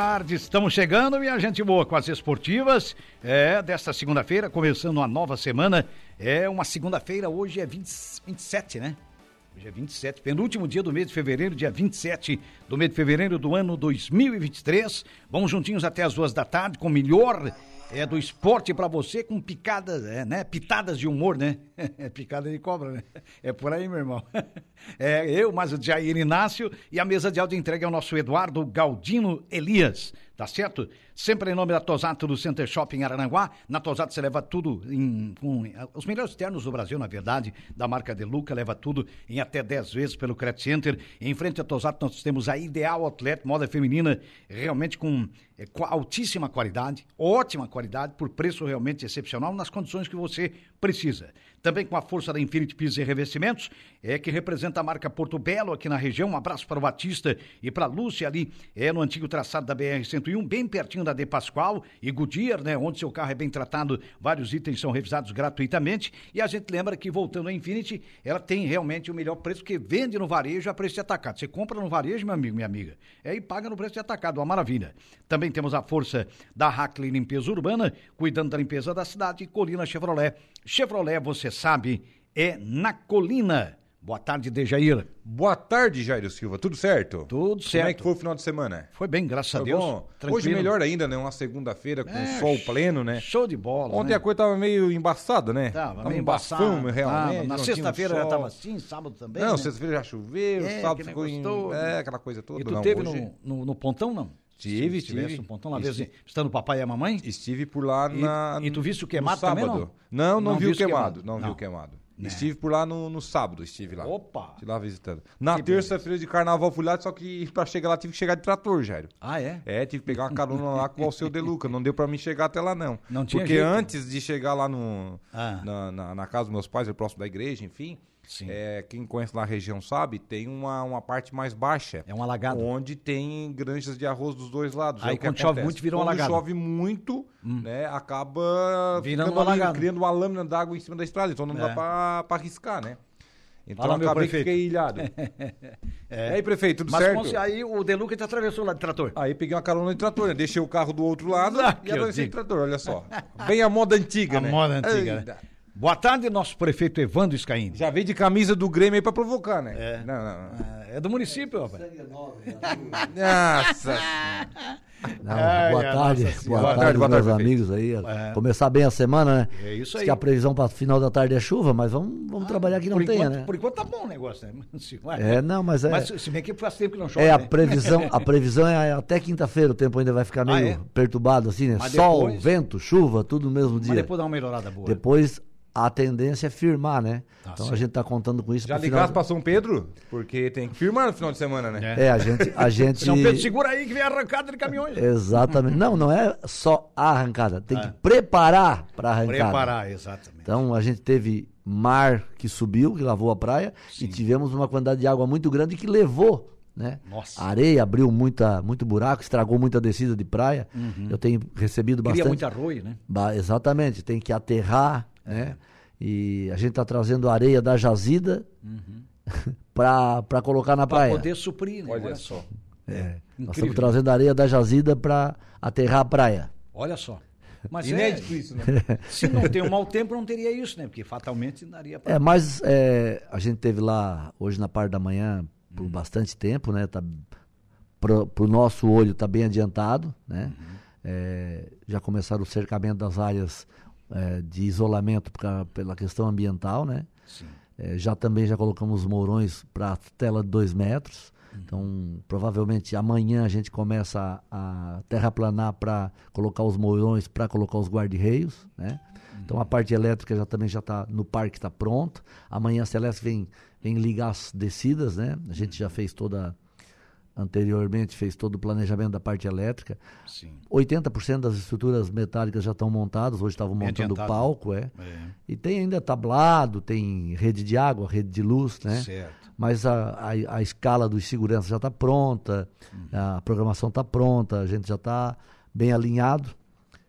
Tarde. Estamos chegando, minha gente boa, com as esportivas. É, desta segunda-feira, começando uma nova semana. É uma segunda-feira, hoje é 20, 27, né? Hoje é 27, penúltimo dia do mês de fevereiro, dia 27 do mês de fevereiro do ano 2023. Vamos juntinhos até as duas da tarde com o melhor é do esporte para você com picadas, é, né? Pitadas de humor, né? É picada de cobra, né? É por aí, meu irmão. É eu, mais o Jair Inácio e a mesa de áudio entrega é o nosso Eduardo Galdino Elias, tá certo? Sempre em nome da Tosato do Center Shopping Arananguá. Na Tosato você leva tudo em, com os melhores ternos do Brasil, na verdade, da marca De Luca, leva tudo em até 10 vezes pelo Credit Center. Em frente à Tosato nós temos a Ideal Outlet, moda feminina, realmente com, é, com altíssima qualidade, ótima qualidade, por preço realmente excepcional, nas condições que você precisa. Também com a força da Infinity Pisos e Revestimentos, é que representa a marca Porto Belo aqui na região. Um abraço para o Batista e para a Lúcia ali, é no antigo traçado da BR-101, bem pertinho da De Pascoal e Goodyear, né? Onde seu carro é bem tratado, vários itens são revisados gratuitamente. E a gente lembra que, voltando à Infinity, ela tem realmente o melhor preço, que vende no varejo a preço de atacado. Você compra no varejo, meu amigo, minha amiga, é, e paga no preço de atacado, uma maravilha. Também temos a força da Hackley Limpeza Urbana, cuidando da limpeza da cidade, Colina Chevrolet. Chevrolet, você sabe, é na Colina. Boa tarde, Dejair. Boa tarde, Jairo Silva. Tudo certo? Tudo certo. Como é que foi o final de semana? Foi bem, graças foi a Deus. Bom. Hoje melhor ainda, né? Uma segunda-feira com é, sol pleno, né? Show de bola. Ontem né? a coisa tava meio embaçada, né? Tava, tava meio embaçada. Realmente. Na sexta-feira já tava assim, sábado também. Não, né? sexta-feira já choveu, é, sábado ficou em. É, aquela coisa toda. E tu não, teve hoje... no, no, no pontão, não? Tive, estive. no pontão, lá vez, estando o papai e a mamãe? Estive por lá na. E, e tu viste o queimado também, não? Não, não, não vi o queimado. queimado. Não, Não. vi o queimado. Né. Estive por lá no, no sábado, estive lá. Opa! Estive lá visitando. Na terça-feira de carnaval fui lá, só que pra chegar lá tive que chegar de trator, Jairo. Ah, é? É, tive que pegar uma carona lá com o Alceu De Luca. Não deu pra mim chegar até lá, não. Não tinha Porque jeito. antes de chegar lá no, Ah. na, na, na casa dos meus pais, ali próximo da igreja, enfim. É, quem conhece lá a região sabe, tem uma, uma parte mais baixa. É um alagado. Onde tem granjas de arroz dos dois lados. Aí É o que quando chove muito, vira um Quando alagado. chove muito, né, acaba Virando um alagado. criando uma lâmina d'água em cima da estrada. Então não É. dá pra, pra arriscar, né? Então Fala, meu acabei que fiquei ilhado. E aí, prefeito, tudo Mas certo? se- aí o Deluca te atravessou lá de trator. Aí peguei uma carona de trator, né? Deixei o carro do outro lado Ah, e atravessei de trator, olha só. Bem a moda antiga, A né? moda antiga, Eita. né? Boa tarde, nosso prefeito Evandro Scaini. Já veio de camisa do Grêmio aí pra provocar, né? É. Não, não, não. Ah, É do município, rapaz. Nossa. Não, Ai, boa tarde, Nossa boa tarde, Boa tarde, boa meus tarde, amigos aí. É. Começar bem a semana, né? É isso Diz aí. que a previsão para final da tarde é chuva, mas vamos, vamos trabalhar que não tenha, enquanto, né? Por enquanto tá bom o negócio, né? É, não, mas é, Mas se bem que faz tempo que não chove, é a né? previsão, a previsão é até quinta-feira, o tempo ainda vai ficar Ah, meio é? perturbado assim, né? Mas Sol, depois- vento, chuva, tudo no mesmo Mas dia. depois dá uma melhorada boa. Depois a tendência é firmar, né? Tá então certo. a gente tá contando com isso Já ligasse final. pra São Pedro? Porque tem que firmar no final de semana, né? É. É, a gente a gente São Pedro, segura aí que vem arrancada de caminhões. Exatamente. Não, não é só a arrancada, tem Ah. que preparar para arrancada. Preparar, exatamente. Então a gente teve mar que subiu, que lavou a praia, e tivemos uma quantidade de água muito grande que levou, né? Nossa. A areia abriu muita, muito buraco, estragou muita descida de praia. Eu tenho recebido Cria bastante. muito arroio, né? Ba- exatamente, tem que aterrar, É. né? E a gente está trazendo areia da jazida para colocar na Para praia. poder suprir, né? Olha Olha só. só. É, nós estamos trazendo areia da jazida para aterrar a praia. Olha só. Mas Inédito é, isso, né? se não tem um mau tempo, não teria isso, né? Porque fatalmente daria pra... É, mas é, a gente teve lá hoje na parte da manhã por bastante tempo, né? Tá, pro, pro nosso olho está bem adiantado, né? É, já começaram o cercamento das áreas é, de isolamento pra- pela questão ambiental, né? É, já também já colocamos morões para tela de dois metros. Então, provavelmente amanhã a gente começa a, a terraplanar para colocar os morões, para colocar os guarda-reios, né? Então a parte elétrica já também já está no parque, está pronto. Amanhã a Celeste vem, vem ligar as descidas, né? A gente já fez toda anteriormente fez todo o planejamento da parte elétrica. Sim. 80% das estruturas metálicas já estão montadas, hoje estavam montando o adiantado. palco, é. É. E tem ainda tablado, tem rede de água, rede de luz, né? Certo. Mas a, a, a escala dos seguranças já está pronta, Hum. a programação está pronta, a gente já está bem alinhado.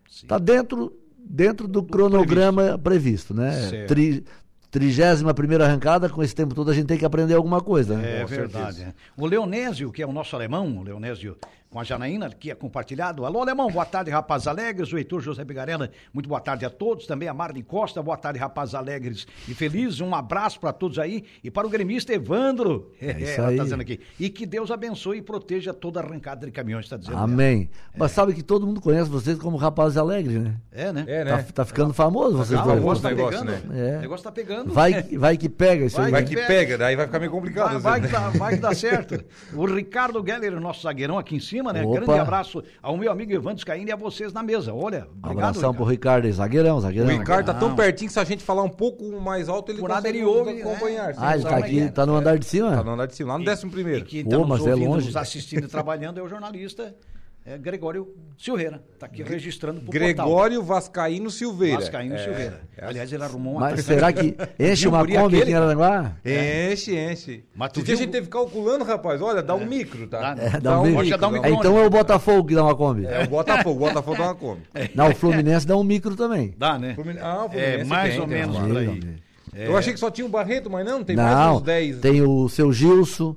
Está dentro, dentro do, cronograma previsto, né? Certo. Tri, trigésima primeira arrancada, com esse tempo todo a gente tem que aprender alguma coisa, né? É Com verdade. certeza. é. O Leonésio, que é o nosso alemão, o Leonésio com a Janaína, que é compartilhado. Alô, alemão, boa tarde, rapazes alegres. O Heitor José Bigarena, muito boa tarde a todos. Também a Marlene Costa, boa tarde, rapazes alegres e felizes. Um abraço para todos aí. E para o gremista Evandro, é, isso ela aí. tá dizendo aqui. E que Deus abençoe e proteja toda a arrancada de caminhões, está dizendo. ela. Amém. Mas sabe que todo mundo conhece vocês como rapazes alegres, né? É, né? É, Tá, né? tá ficando famoso vocês Ah, o dois. negócio tá negócio, pegando. né? É. O negócio tá pegando. Vai, vai que pega isso Vai aí. Vai né? que pega. pega, daí vai ficar meio complicado. Vai, vai às que dá, vai que dá certo. O Ricardo Geller, nosso zagueirão aqui em cima, né? Opa. Grande abraço ao meu amigo Evandro Scaini e a vocês na mesa. Olha, obrigado. Abração pro Ricardo. Ricardo aí, zagueirão, O zagueirão. Ricardo tá tão pertinho que se a gente falar um pouco mais alto, ele Por ele ouve, né? acompanhar. sim. Ah, ele tá é aqui, é? tá no andar de cima? Tá no andar de cima, lá no décimo E primeiro. quem Pô, tá nos mas é ouvindo, longe. nos assistindo e trabalhando é o jornalista é, Gregório Silveira. Tá aqui registrando pro portal. Gregório Vascaíno Silveira. Vascaíno É, Silveira. é Aliás, ele arrumou uma... Mas será que enche Viu, uma Kombi aqui em Araranguá? Enche, enche. Mas tu dia a viu- gente teve calculando, rapaz. Olha, dá um micro, tá? Dá, né? É, dá um Pode micro. dar um dá micro. Então é o Botafogo que dá uma Kombi. É o Botafogo, o Botafogo dá uma come. Não, o Fluminense dá um micro também. Dá, né? Fluminense- Ah, o É, Fluminense mais tem, ou menos por aí. Eu achei que só tinha o Barreto, mas não, tem mais Não, uns 10. tem o seu Gilson,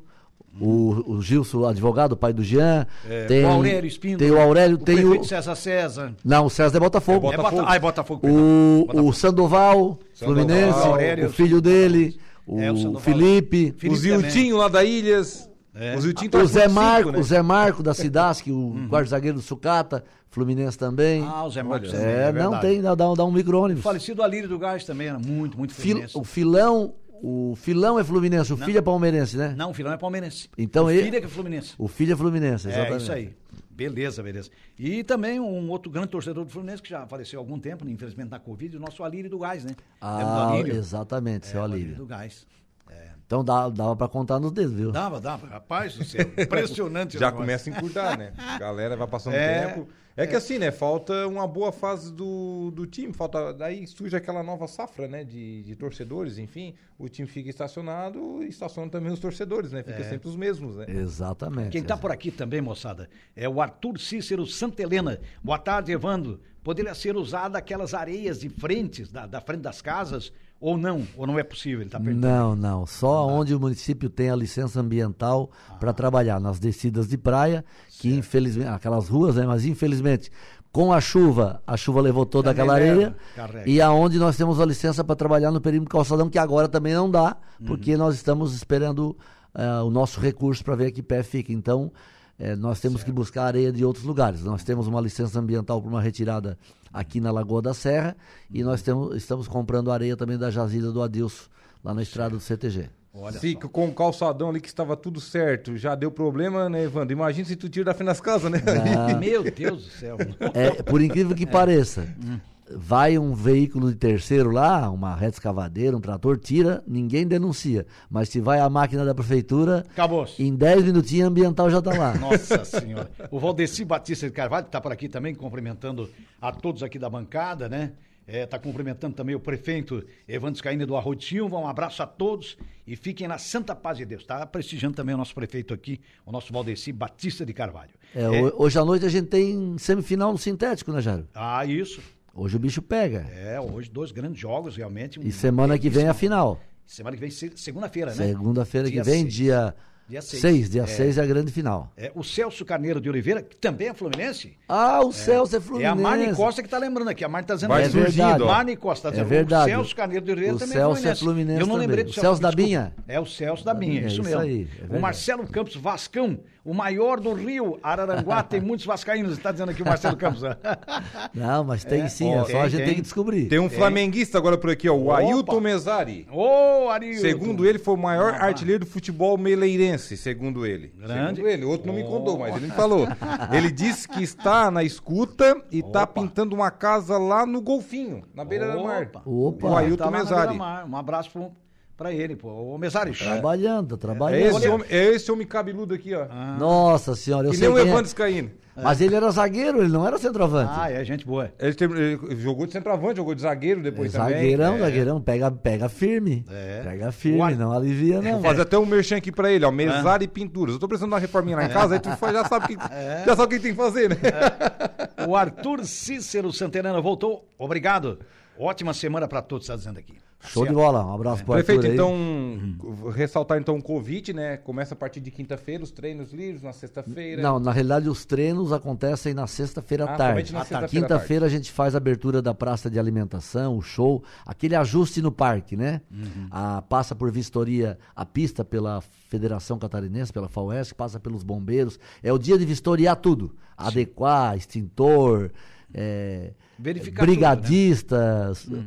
o, o Gilson, o advogado, o pai do Jean. tem É, o Aurélio Espíndola. Tem o Aurélio, o tem o... César César. Não, o César é Botafogo. É Botafogo. Bota... Ah, é Botafogo. O, Botafogo. o Sandoval, Sandoval, Fluminense, Aurélio. o filho dele, o, É, o. Felipe, Felipe O Ziltinho lá da Ilhas. É. O Ziltinho o tá Zé com Marco, cinco, né? o Zé Marco da Cidasc, o quarto zagueiro do Sucata, Fluminense também. Ah, o Zé Marcos Olha, também, é, não tem, dá, dá um- dá um micro-ônibus. O falecido Alírio do Gás também era muito, muito Fil- fluminense. o filão, o filão é Fluminense, o filho é palmeirense, né? Não, o filão é palmeirense. Então o ele- filho é que é fluminense. O filho é Fluminense, É, exatamente. isso aí. Beleza, beleza. E também um outro grande torcedor do Fluminense que já faleceu há algum tempo, né, infelizmente na Covid, o nosso Alírio do Gás, né? Ah, Alírio? exatamente, É, seu o Alírio. do Gás. É. Então dá, dava pra contar nos dedos, viu? Dava, dava. Rapaz do céu, impressionante. Já começa a encurtar, né? A galera vai passando É, tempo. É que assim, né? Falta uma boa fase do, do time. Falta. Daí surge aquela nova safra, né? De, de torcedores, enfim. O time fica estacionado e estaciona também os torcedores, né? Fica sempre os mesmos, né? Exatamente. Quem está por aqui também, moçada, é o Arthur Cícero Santa Helena. Boa tarde, Evandro. Poderia ser usada aquelas areias de frentes, da, da frente das casas, ou não? Ou não é possível? Ele perguntando. Não, não. Só onde o município tem a licença ambiental para trabalhar, nas descidas de praia, que infelizmente, aquelas ruas, né? Mas infelizmente, com a chuva, a chuva levou toda Também aquela areia. carrega. E aonde nós temos a licença para trabalhar no perímetro calçadão, que agora também não dá, Uhum. porque nós estamos esperando ah, o nosso recurso para ver a que pé fica. Então, eh, nós temos que buscar areia de outros lugares. Nós temos uma licença ambiental para uma retirada aqui na Lagoa da Serra e nós temos, estamos comprando areia também da jazida do Adilson, lá na estrada do CTG. Olha Se só. com o calçadão ali que estava tudo certo, já deu problema, né, Evandro? Imagina se tu tira da frente das casas, né? Ah, Meu Deus do céu. É, por incrível que pareça, Hum. Vai um veículo de terceiro lá, uma reta escavadeira, um trator, tira, ninguém denuncia. Mas se vai a máquina da prefeitura, Acabou. em 10 minutinhos ambiental já está lá. Nossa Senhora. O Valdeci Batista de Carvalho, que está por aqui também, cumprimentando a todos aqui da bancada, né? Está cumprimentando também o prefeito Evandro Scaini do Silva. Um abraço a todos e fiquem na santa paz de Deus. Está prestigiando também o nosso prefeito aqui, o nosso Valdeci Batista de Carvalho. É, É, ho- Hoje à noite a gente tem semifinal no sintético, né, Jairo? Ah, isso. Hoje o bicho pega. É, hoje dois grandes jogos, realmente. E semana que vem a final. Semana que vem, se- segunda-feira, né? Segunda-feira que Dia vem, seis. dia Dia seis. 6. Dia É. 6 é a grande final. É, o Celso Carneiro de Oliveira, que também é fluminense. Ah, o Celso é É Fluminense. a Marne Costa que está lembrando aqui. A Marne está dizendo Vai que É verdade. Marne Costa está É dizendo. verdade. O Celso Carneiro de Oliveira O também Celso é é Fluminense. Fluminense Eu não lembrei do também. O Celso da. Binha? É o Celso da Binha, É isso, isso mesmo. aí, é o. Marcelo Campos Vascão, o maior do Rio, Araranguá, tem muitos vascaínos, está dizendo aqui o Marcelo Campos. Não, mas tem É, sim, é só tem, a gente tem. tem que descobrir. Tem um flamenguista agora por aqui, ó, o Opa. Ailton Mesari. Ô, Arilton. Segundo ele, foi o maior Ah, artilheiro do futebol meleirense, segundo ele. Grande. Segundo ele, outro não me contou, mas ele me falou. Ele disse que está na escuta e está Opa. pintando uma casa lá no Golfinho, na beira da mar. Opa. Opa. O Ailton Tá Mesari. Um abraço pro, pra ele, pô. Ô, Mesares. Trabalhando, É trabalhando. esse, homem, é esse homem cabeludo aqui, ó. Nossa senhora, eu que sei nem o é. Evandro Scaini. Mas ele era zagueiro, ele não era centroavante. Ah, é gente boa. Ele, tem- ele jogou de centroavante, jogou de zagueiro depois também. zagueirão, É. zagueirão, pega, pega firme. É. Pega firme, O ar- não alivia não. Vou fazer até um merchan aqui pra ele, ó. Mesário e pinturas. Eu tô precisando de uma reforminha lá em casa, aí tu já sabe o que, já sabe o que tem que fazer, né? O Arthur Cícero Santelano voltou. Obrigado. Ótima semana pra todos, tá dizendo aqui. Show de bola, um abraço pro Arthur Prefeito, aí. então, ressaltar então o Covid, né? Começa a partir de quinta-feira, os treinos livres, na sexta-feira. Não, na realidade os treinos acontecem na sexta-feira à Ah, tarde. na à Quinta-feira a gente faz a abertura da praça de alimentação, o show, aquele ajuste no parque, né? Uhum. A, passa por vistoria a pista pela Federação Catarinense, pela FAUESC, passa pelos bombeiros. É o dia de vistoriar tudo. Adequar, extintor, é, Verificar brigadistas, Hum.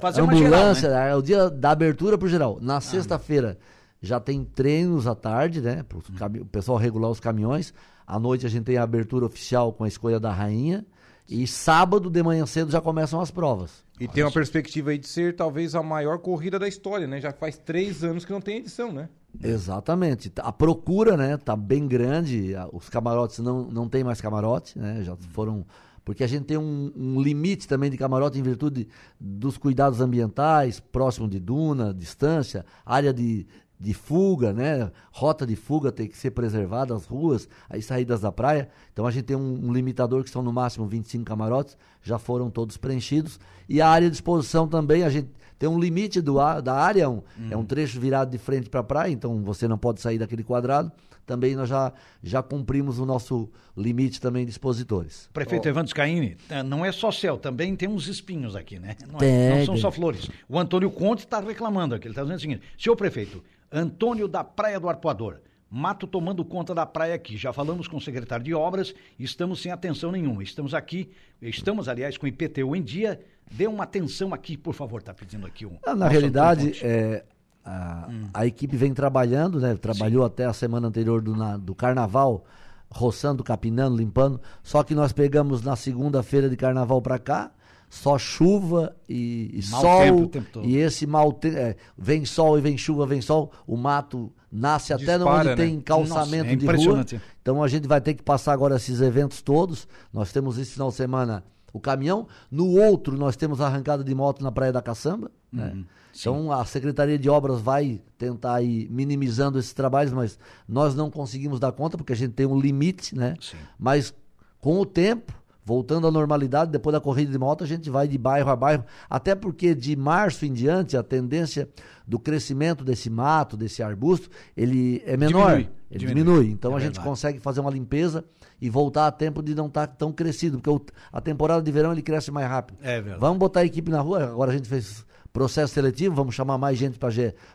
Fazer uma ambulância. geral, É o dia da abertura pro geral. Na sexta-feira já tem treinos à tarde, né? Para o pessoal regular os caminhões. À noite a gente tem a abertura oficial com a escolha da rainha. E sábado de manhã cedo já começam as provas. E tem uma perspectiva aí de ser talvez a maior corrida da história, né? Já faz três anos que não tem edição, né? Exatamente. A procura, né, tá bem grande. Os camarotes não, não tem mais camarote, né? Já foram. Porque a gente tem um, um limite também de camarote em virtude dos cuidados ambientais, próximo de duna, distância, área de, de fuga, né? Rota de fuga tem que ser preservada, as ruas, as saídas da praia. Então a gente tem um, um limitador que são no máximo 25 camarotes, já foram todos preenchidos. E a área de exposição também, a gente tem um limite do, da área, um- é um trecho virado de frente para a praia, então você não pode sair daquele quadrado. Também nós já, já cumprimos o nosso limite também de expositores. Prefeito Evandro Scaini, eh, não é só céu, também tem uns espinhos aqui, né? Não, é- não são só flores. O Antônio Conte está reclamando aqui, ele está dizendo o seguinte, senhor prefeito, Antônio da Praia do Arpoador, mato tomando conta da praia aqui, já falamos com o secretário de obras, estamos sem atenção nenhuma, estamos aqui, estamos aliás com o IPTU em dia, dê uma atenção aqui, por favor, está pedindo aqui um... Ah, Na realidade, é, a, a equipe vem trabalhando, né? Trabalhou até a semana anterior do, na- do carnaval, roçando, capinando, limpando. Só que nós pegamos na segunda-feira de carnaval para cá, só chuva e, e sol. tempo o tempo todo. E esse mau tempo. vem sol e vem chuva, vem sol. O mato nasce até Dispara, onde né? tem calçamento Nossa, é de rua. Então a gente vai ter que passar agora esses eventos todos. Nós temos esse final de semana o caminhão. No outro, nós temos arrancada de moto na Praia da Caçamba. né? Uhum. Então a Secretaria de Obras vai tentar ir minimizando esses trabalhos, mas nós não conseguimos dar conta porque a gente tem um limite, né? Sim. Mas com o tempo, voltando à normalidade, depois da corrida de moto, a gente vai de bairro a bairro, até porque de março em diante a tendência do crescimento desse mato, desse arbusto, ele é menor, Diminui, ele diminui. diminui. Então É a gente verdade. consegue fazer uma limpeza e voltar a tempo de não estar tão crescido, porque o- a temporada de verão ele cresce mais rápido. É verdade. Vamos botar a equipe na rua, agora a gente fez processo seletivo, vamos chamar mais gente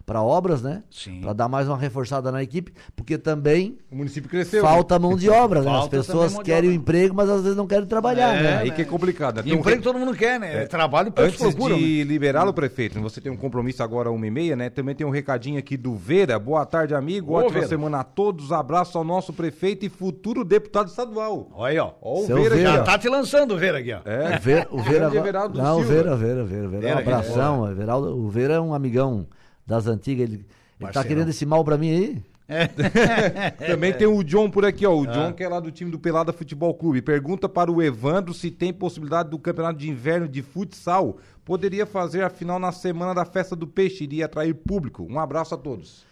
para obras, né? Sim. Para dar mais uma reforçada na equipe, porque também O município cresceu. falta mão de obra, né? As pessoas de querem o emprego, mas às vezes não querem trabalhar, É, né? aí que é complicado. né? Tem um Emprego re- todo mundo quer, né? Trabalho poucos Antes procuram, né? de liberá-lo, prefeito, você tem um compromisso agora, uma e meia, né? Também tem um recadinho aqui do Vera. Boa tarde, amigo. Ô, Ótima Vera. semana a todos. Abraço ao nosso prefeito e futuro deputado estadual. Olha aí, ó. Ó o Seu Vera, Vera. aqui, Já ó. tá te lançando o Vera aqui, ó. É. O Vera, o Vera, não, o Silva. Vera, Vera, Vera, Vera, é um Vera, abração. O Everaldo- o Vera é um amigão das antigas, ele, ele tá querendo esse mal pra mim aí? Também tem o John por aqui, ó. Ah. O John, que é lá do time do Pelada Futebol Clube. Pergunta para o Evandro se tem possibilidade do campeonato de inverno de futsal. Poderia fazer a final na semana da festa do peixe, iria atrair público. Um abraço a todos.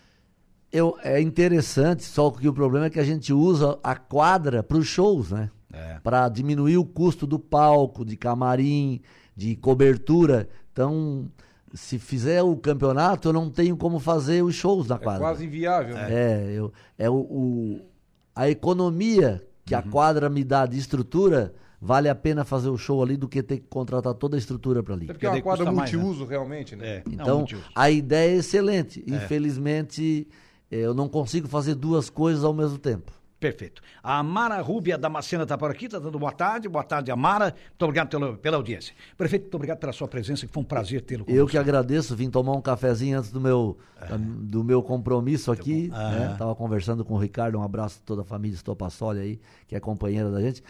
Eu, é interessante, só que o problema é que a gente usa a quadra para os shows, né? É. Para diminuir o custo do palco, de camarim, de cobertura. Então, se fizer o campeonato, eu não tenho como fazer os shows na É quadra. quase inviável, né? É, eu, é o, o- a economia que Uhum. a quadra me dá de estrutura, vale a pena fazer o show ali do que ter que contratar toda a estrutura para ali. Até porque é uma quadra mais, né? multiuso, realmente, né? É. Não, Então, muito justo. a ideia é excelente. Infelizmente, eh, eu não consigo fazer duas coisas ao mesmo tempo. Perfeito. A Amara Rúbia Damascena está por aqui, está dando boa tarde. Boa tarde, Amara. Muito obrigado pela, pela audiência. Prefeito, muito obrigado pela sua presença, que foi um prazer tê-lo Eu que agradeço, vim tomar um cafezinho antes do meu, É. da- do meu compromisso aqui. bom. Né? Aham. Tava conversando com o Ricardo, um abraço a toda a família Estopassoli aí, que é companheira da gente.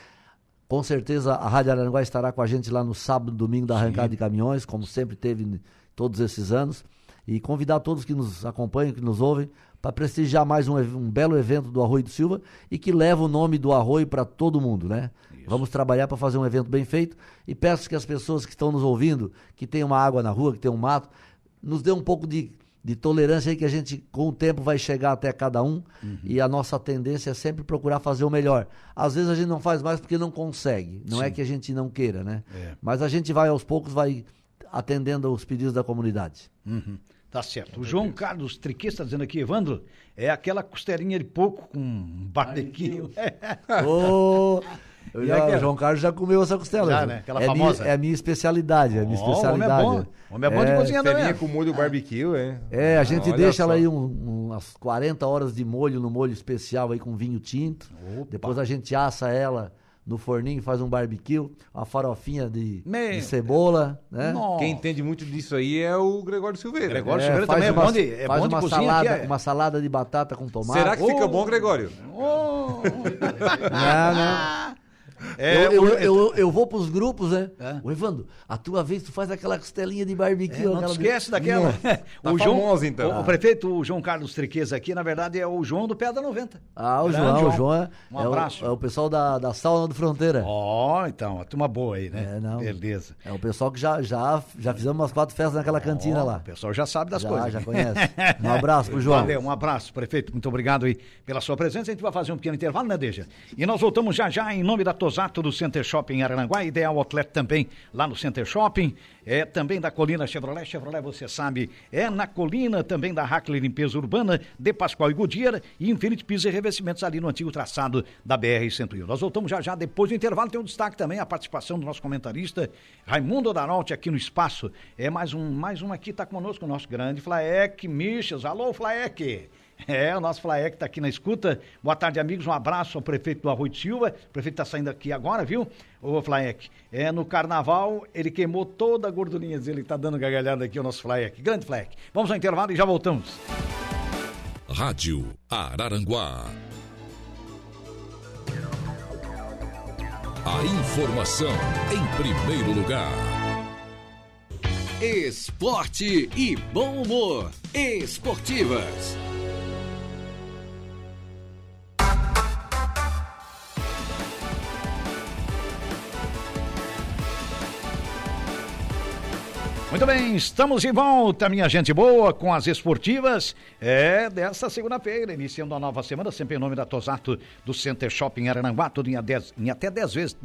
Com certeza a Rádio Aranguá estará com a gente lá no sábado, domingo da arrancada de caminhões, como sempre teve todos esses anos. E convidar todos que nos acompanham, que nos ouvem, para prestigiar mais um, um, belo evento do Arroio do Silva e que leva o nome do Arroio para todo mundo, né? Isso. Vamos trabalhar para fazer um evento bem feito e peço que as pessoas que estão nos ouvindo, que tem uma água na rua, que tem um mato, nos dê um pouco de, de tolerância aí que a gente com o tempo vai chegar até cada um uhum. e a nossa tendência é sempre procurar fazer o melhor. Às vezes a gente não faz mais porque não consegue, não é Sim. é que a gente não queira, né? É. Mas a gente vai aos poucos, vai atendendo os pedidos da comunidade. Uhum. Tá certo. O João Carlos Triquê está dizendo aqui, Evandro, é aquela costelinha de porco com barbecue. oh, já, o João Carlos já comeu essa costela. Já, né? Aquela é famosa. Minha, é a minha especialidade, é a minha oh, especialidade. Homem é bom, homem é bom é, de cozinha também. com molho barbecue, é. É, a gente deixa só. ela aí um, umas 40 horas de molho no molho especial aí com vinho tinto. Opa. Depois a gente assa ela no forninho, faz um barbecue, uma farofinha de, de cebola, né? Nossa. Quem entende muito disso aí é o Gregório Silveira. Gregório é, Silveira também é bom de, é faz bom uma de salada, é. uma salada de batata com tomate. Será que oh. fica bom, Gregório? Oh. não, não. É, eu, eu, eu, eu, vou pros grupos, né? É. O Evandro, a tua vez tu faz aquela costelinha de barbecue. É, não aquela... esquece daquela. tá o João, famoso, então. O, o, prefeito o João Carlos Triqueza aqui, na verdade, é o João do Pé da 90. Ah, o João, João, o João é, um abraço. É o, é o, pessoal da, da sauna do Fronteira. Ó, oh, então, a turma boa aí, né? É, não. Beleza. É o pessoal que já, já, já fizemos umas quatro festas naquela oh, cantina lá. O pessoal já sabe das já, coisas. Já conhece. Um abraço pro João. Valeu, um abraço, prefeito. Muito obrigado aí pela sua presença. A gente vai fazer um pequeno intervalo, né, Deja? E nós voltamos já já em nome da Tosato do Center Shopping Arananguá, Ideal Outlet também lá no Center Shopping, é também da Colina Chevrolet, Chevrolet você sabe, é na Colina também da Hackley Limpeza Urbana, de Pascoal e Goodyear e Infinity Pisos e Revestimentos ali no antigo traçado da BR-101. Nós voltamos já já, depois do intervalo tem um destaque também, a participação do nosso comentarista Raimundo Darolte aqui no Espaço, é mais um, mais um aqui, tá conosco o nosso grande Flaek Michels, alô Flaek! É, o nosso Flaek está aqui na escuta. Boa tarde, amigos. Um abraço ao prefeito do Arroio de Silva. O prefeito está saindo aqui agora, viu? Ô, Flaek. É, no carnaval, ele queimou toda a gordurinha dele. Está dando gargalhada aqui o nosso Flaek. Grande Flaek. Vamos ao intervalo e já voltamos. Rádio Araranguá. A informação em primeiro lugar. Esporte e bom humor. Esportivas. Muito bem, estamos de volta, minha gente boa, com as esportivas é, desta segunda-feira, iniciando a nova semana, sempre em nome da Tosato do Center Shopping Arananguá, tudo em, em até 10 vezes,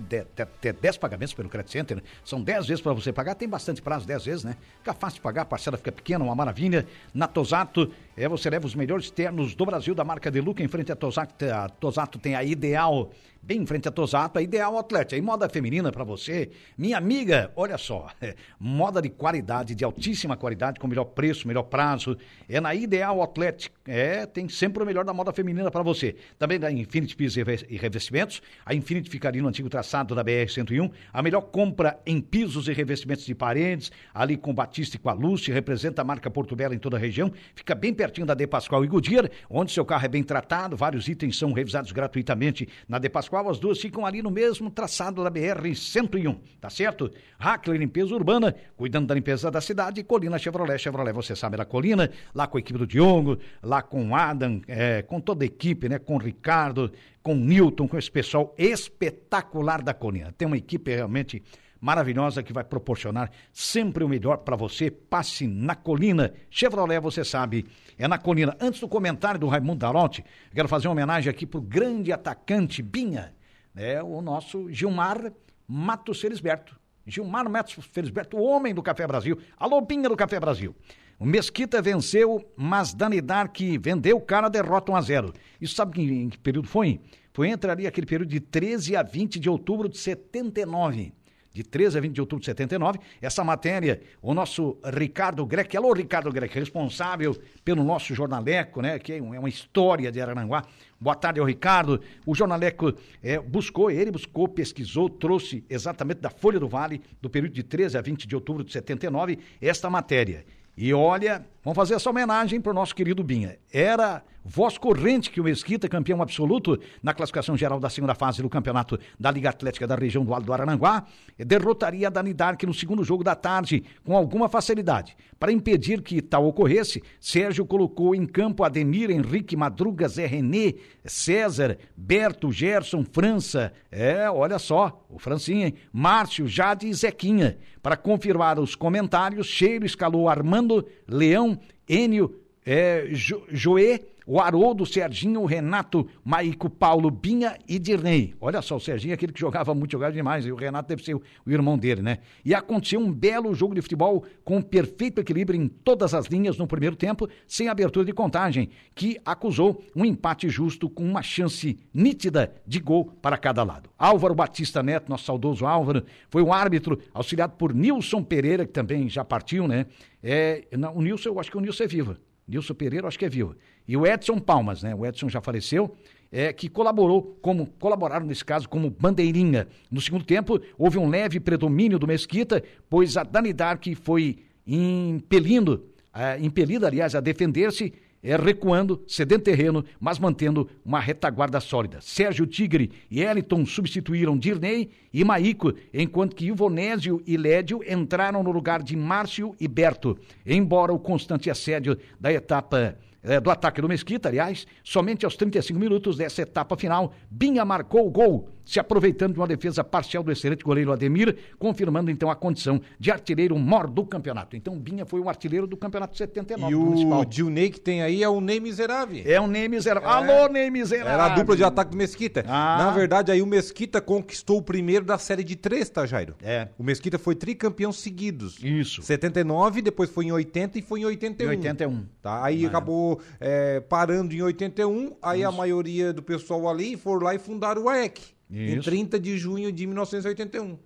10 pagamentos pelo Credit Center, né? são 10 vezes para você pagar, tem bastante prazo, 10 vezes, né? Fica fácil de pagar, a parcela fica pequena, uma maravilha. Na Tosato, é, você leva os melhores ternos do Brasil, da marca Deluca, em frente à Tosato, a Tosato tem a Ideal em frente a Tosato, a Ideal Atleta. E moda feminina para você, minha amiga, olha só, é, moda de qualidade, de altíssima qualidade, com melhor preço, melhor prazo, é na Ideal Athletic, é, tem sempre o melhor da moda feminina para você. Também da Infinity Pisos e Revestimentos, a Infinity ficaria no antigo traçado da BR-101, a melhor compra em pisos e revestimentos de paredes, ali com Batista e com a Lúcia, representa a marca Porto Belo em toda a região, fica bem pertinho da De Pascoal e Goodyear, onde seu carro é bem tratado, vários itens são revisados gratuitamente na De Pascoal as duas ficam ali no mesmo traçado da BR-101, tá certo? Hackler Limpeza Urbana, cuidando da limpeza da cidade, e Colina Chevrolet, Chevrolet, você sabe da Colina, lá com a equipe do Diogo, lá com o Adam, é, com toda a equipe, né? Com o Ricardo, com o Newton, com esse pessoal espetacular da Colina. Tem uma equipe realmente maravilhosa que vai proporcionar sempre o melhor para você. Passe na Colina. Chevrolet, você sabe, é na Colina. Antes do comentário do Raimundo Darotti, quero fazer uma homenagem aqui para o grande atacante Binha, né? o nosso Gilmar Matos Felisberto. Gilmar Matos Felisberto, o homem do Café Brasil. Alô, Binha do Café Brasil. O Mesquita venceu, mas Danidar que vendeu o cara derrota 1 a 0. Isso sabe em, em que período foi? Foi entre ali aquele período de 13 a 20 de outubro de 79 de 13 a 20 de outubro de 79. Essa matéria, o nosso Ricardo Greco, alô Ricardo Greco, responsável pelo nosso jornaleco, né, que é uma história de Araranguá. Boa tarde ao Ricardo. O jornaleco é, buscou, ele buscou, pesquisou, trouxe exatamente da Folha do Vale, do período de 13 a 20 de outubro de 79, esta matéria. E olha, Vamos fazer essa homenagem para o nosso querido Binha. Era voz corrente que o Mesquita, campeão absoluto na classificação geral da segunda fase do campeonato da Liga Atlética da região do Alto do Araranguá, derrotaria a Dani Dark no segundo jogo da tarde com alguma facilidade. Para impedir que tal ocorresse, Sérgio colocou em campo Ademir, Henrique, Madruga, Zé René, César, Berto, Gerson, França, é, olha só, o Francinha, hein? Márcio, Jade e Zequinha. Para confirmar os comentários, Cheiro escalou Armando, Leão, Enio, é, jo, Joê, o Haroldo, Serginho, o Renato, Maico, Paulo, Binha e Dirney. Olha só, o Serginho é aquele que jogava muito, jogava demais, e o Renato deve ser o, irmão dele, né? E aconteceu um belo jogo de futebol com perfeito equilíbrio em todas as linhas no primeiro tempo, sem abertura de contagem, que acusou um empate justo com uma chance nítida de gol para cada lado. Álvaro Batista Neto, nosso saudoso Álvaro, foi o árbitro, auxiliado por Nilson Pereira, que também já partiu, né? É, não, o Nilson, eu acho que o Nilson é vivo. Nilson Pereira, acho que é vivo. E o Edson Palmas, né? O Edson já faleceu, é, que colaborou, como colaboraram nesse caso como bandeirinha. No segundo tempo, houve um leve predomínio do Mesquita, pois a Dani Dark foi impelindo, é, impelida, aliás, a defender-se é, recuando, cedendo terreno, mas mantendo uma retaguarda sólida. Sérgio Tigre e Eliton substituíram Dirney e Maico, enquanto que Ivonésio e Lédio entraram no lugar de Márcio e Berto. Embora o constante assédio da etapa é, do ataque do Mesquita, aliás, somente aos 35 minutos dessa etapa final, Binha marcou o gol, se aproveitando de uma defesa parcial do excelente goleiro Ademir, confirmando então a condição de artilheiro mor do campeonato. Então Binha foi o artilheiro do campeonato 79 e o Dilney que tem aí é o Ney Miserável. É o Ney Miserável. É. Alô, Ney Miserável. Era a dupla de ataque do Mesquita. Ah. Na verdade, aí o Mesquita conquistou o primeiro da série de três, tá, Jairo? É. O Mesquita foi tricampeão seguidos. Isso. 79, depois foi em 80 e foi em 81. Em 81. Tá? Aí acabou é, parando em 81, aí Isso. a maioria do pessoal ali foram lá e fundaram o AEC. Isso. Em 30 de junho de 1981.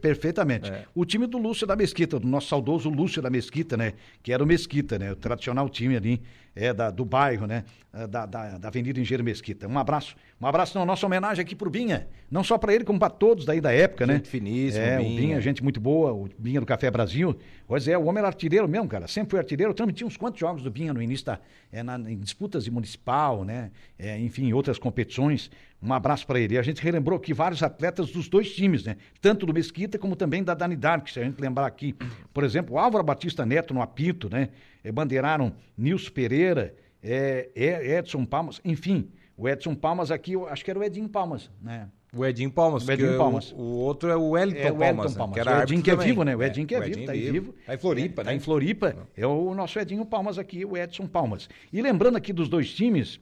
Perfeitamente. É. O time do Lúcio da Mesquita, do nosso saudoso Lúcio da Mesquita, né? Que era o Mesquita, né? O tradicional time ali é, da, do bairro, né? É, da, da, da Avenida Engenheiro Mesquita. Um abraço. Um abraço na nossa homenagem aqui pro Binha. Não só para ele, como para todos daí da época, gente né? Gente finíssimo, é, Binha. O Binha, gente muito boa, o Binha do Café Brasil. Pois é, o homem era artilheiro mesmo, cara. Sempre foi artilheiro. Eu transmiti uns quantos jogos do Binha no início da, é, na, em disputas de municipal, né? É, enfim, outras competições. Um abraço para ele. E a gente relembrou aqui vários atletas dos dois times, né? Tanto do Mesquita como também da Dani Dark, se a gente lembrar aqui. Por exemplo, o Álvaro Batista Neto no apito, né? É, bandeiraram Nilson Pereira, é, Edson Palmas, enfim. O Edson Palmas aqui, eu acho que era o Edinho Palmas, né? O Edinho Palmas. O Edinho Palmas. O, o, outro é o Wellington é, o Wellington Palmas. Palmas. Né? Que era o Edinho que é vivo, né? O Edinho é, que é, vivo, tá aí vivo. Tá em Floripa, é, né? Tá em Floripa. É o nosso Edinho Palmas aqui, o Edson Palmas. E lembrando aqui dos dois times,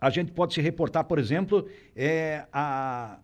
a gente pode se reportar, por exemplo, é, a,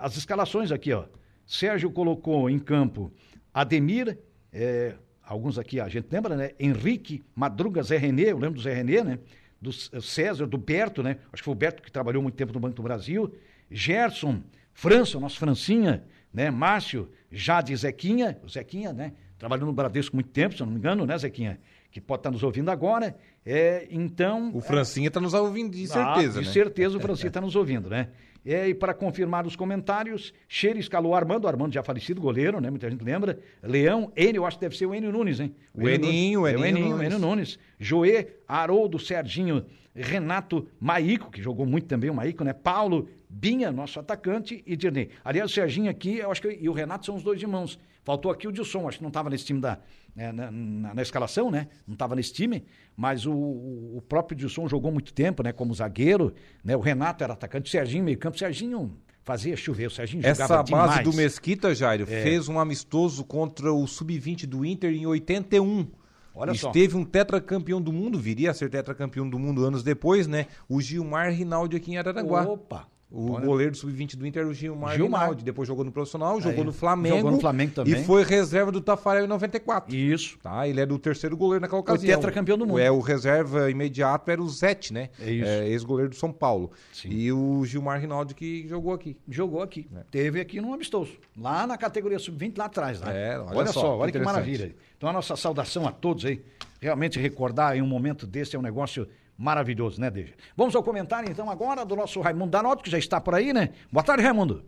as escalações aqui, ó. Sérgio colocou em campo Ademir, é, alguns aqui a gente lembra, né? Henrique, Madruga, Zé Renê, eu lembro do Zé Renê, né? Do César, do Berto, né? Acho que foi o Berto que trabalhou muito tempo no Banco do Brasil. Gerson, França, nosso Francinha, né? Márcio, Jade Zequinha, o Zequinha, né? Trabalhou no Bradesco muito tempo, se eu não me engano, né, Zequinha? Que pode estar nos ouvindo agora. É, então. O Francinha está nos ouvindo, de certeza. Ah, de né? certeza o Francinha está nos ouvindo, né? É, e para confirmar os comentários, Cheiro escalou Armando, Armando já falecido, goleiro, né? Muita gente lembra. Leão, Enio, eu acho que deve ser o Enio Nunes, hein? O, Eninho, o Eninho, Eninho, é o Eninho, Nunes. Joê, Haroldo, Serginho, Renato, Maico, que jogou muito também o Maico, né? Paulo, Binha, nosso atacante, e Dirney. Aliás, o Serginho aqui, eu acho que e o Renato são os dois irmãos. Faltou aqui o Dilson, acho que não estava nesse time da. né, na, na, na, escalação, né? Não estava nesse time, mas o, o próprio Dilson jogou muito tempo, né? Como zagueiro, né? O Renato era atacante, o Serginho meio campo, o Serginho fazia chover, o Serginho Essa jogava base demais. do Mesquita, Jairo, É. fez um amistoso contra o Sub-20 do Inter em 81. Olha só. Esteve um tetracampeão do mundo, viria a ser tetracampeão do mundo anos depois, né? O Gilmar Rinaldi aqui em Araranguá. Opa! O Olha. goleiro do sub-20 do Inter era o Gilmar, Gilmar. Rinaldi. Depois jogou no profissional, jogou Aí. no Flamengo. Jogou no Flamengo também. E foi reserva do Tafarel em 94. Isso. Tá, ele é do terceiro goleiro naquela ocasião. tetracampeão do mundo. É, o reserva imediato era o Zete, né? É isso. ex-goleiro do São Paulo. Sim. E o Gilmar Rinaldi que jogou aqui. Jogou aqui. É. Teve aqui no amistoso. Lá na categoria sub-20, lá atrás. Né? É, olha olha só, só, olha que maravilha. Então a nossa saudação a todos aí. Realmente recordar em um momento desse é um negócio maravilhoso, né, Deja? Vamos ao comentário então agora do nosso Raimundo Danotto, que já está por aí, né? Boa tarde, Raimundo.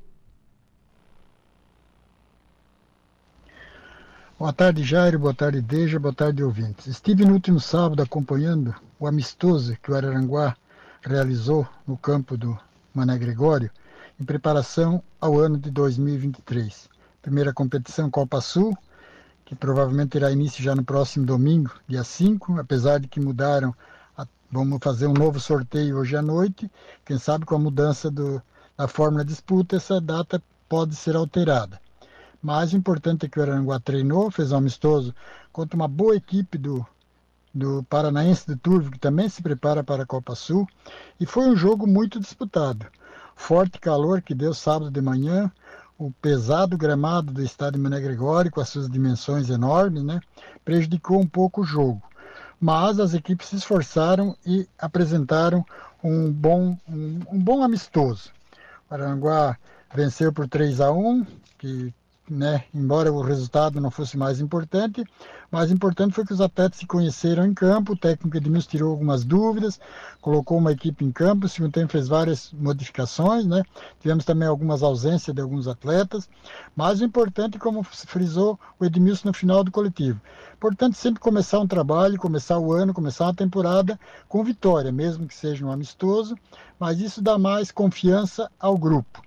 Boa tarde, Jairo. Boa tarde, Deja. Boa tarde, ouvintes. Estive no último sábado acompanhando o amistoso que o Araranguá realizou no campo do Mané Gregório em preparação ao ano de 2023. Primeira competição Copa Sul, que provavelmente terá início já no próximo domingo, dia 5, apesar de que mudaram. Vamos fazer um novo sorteio hoje à noite. Quem sabe com a mudança do, da fórmula de disputa, essa data pode ser alterada. Mas o importante é que o Aranguá treinou, fez um amistoso contra uma boa equipe do, do Paranaense de Turvo, que também se prepara para a Copa Sul, e foi um jogo muito disputado. Forte calor que deu sábado de manhã, o pesado gramado do estádio Mané Gregório, com as suas dimensões enormes, né, prejudicou um pouco o jogo. Mas as equipes se esforçaram e apresentaram um bom, um, um bom amistoso. O Aranguá venceu por 3 a 1, que né, embora o resultado não fosse mais importante, mais importante foi que os atletas se conheceram em campo, o técnico Edmilson tirou algumas dúvidas, colocou uma equipe em campo, o segundo tempo fez várias modificações, né? tivemos também algumas ausências de alguns atletas, mas o importante, como frisou o Edmilson no final do coletivo, importante sempre começar um trabalho, começar o ano, começar uma temporada com vitória, mesmo que seja um amistoso, mas isso dá mais confiança ao grupo.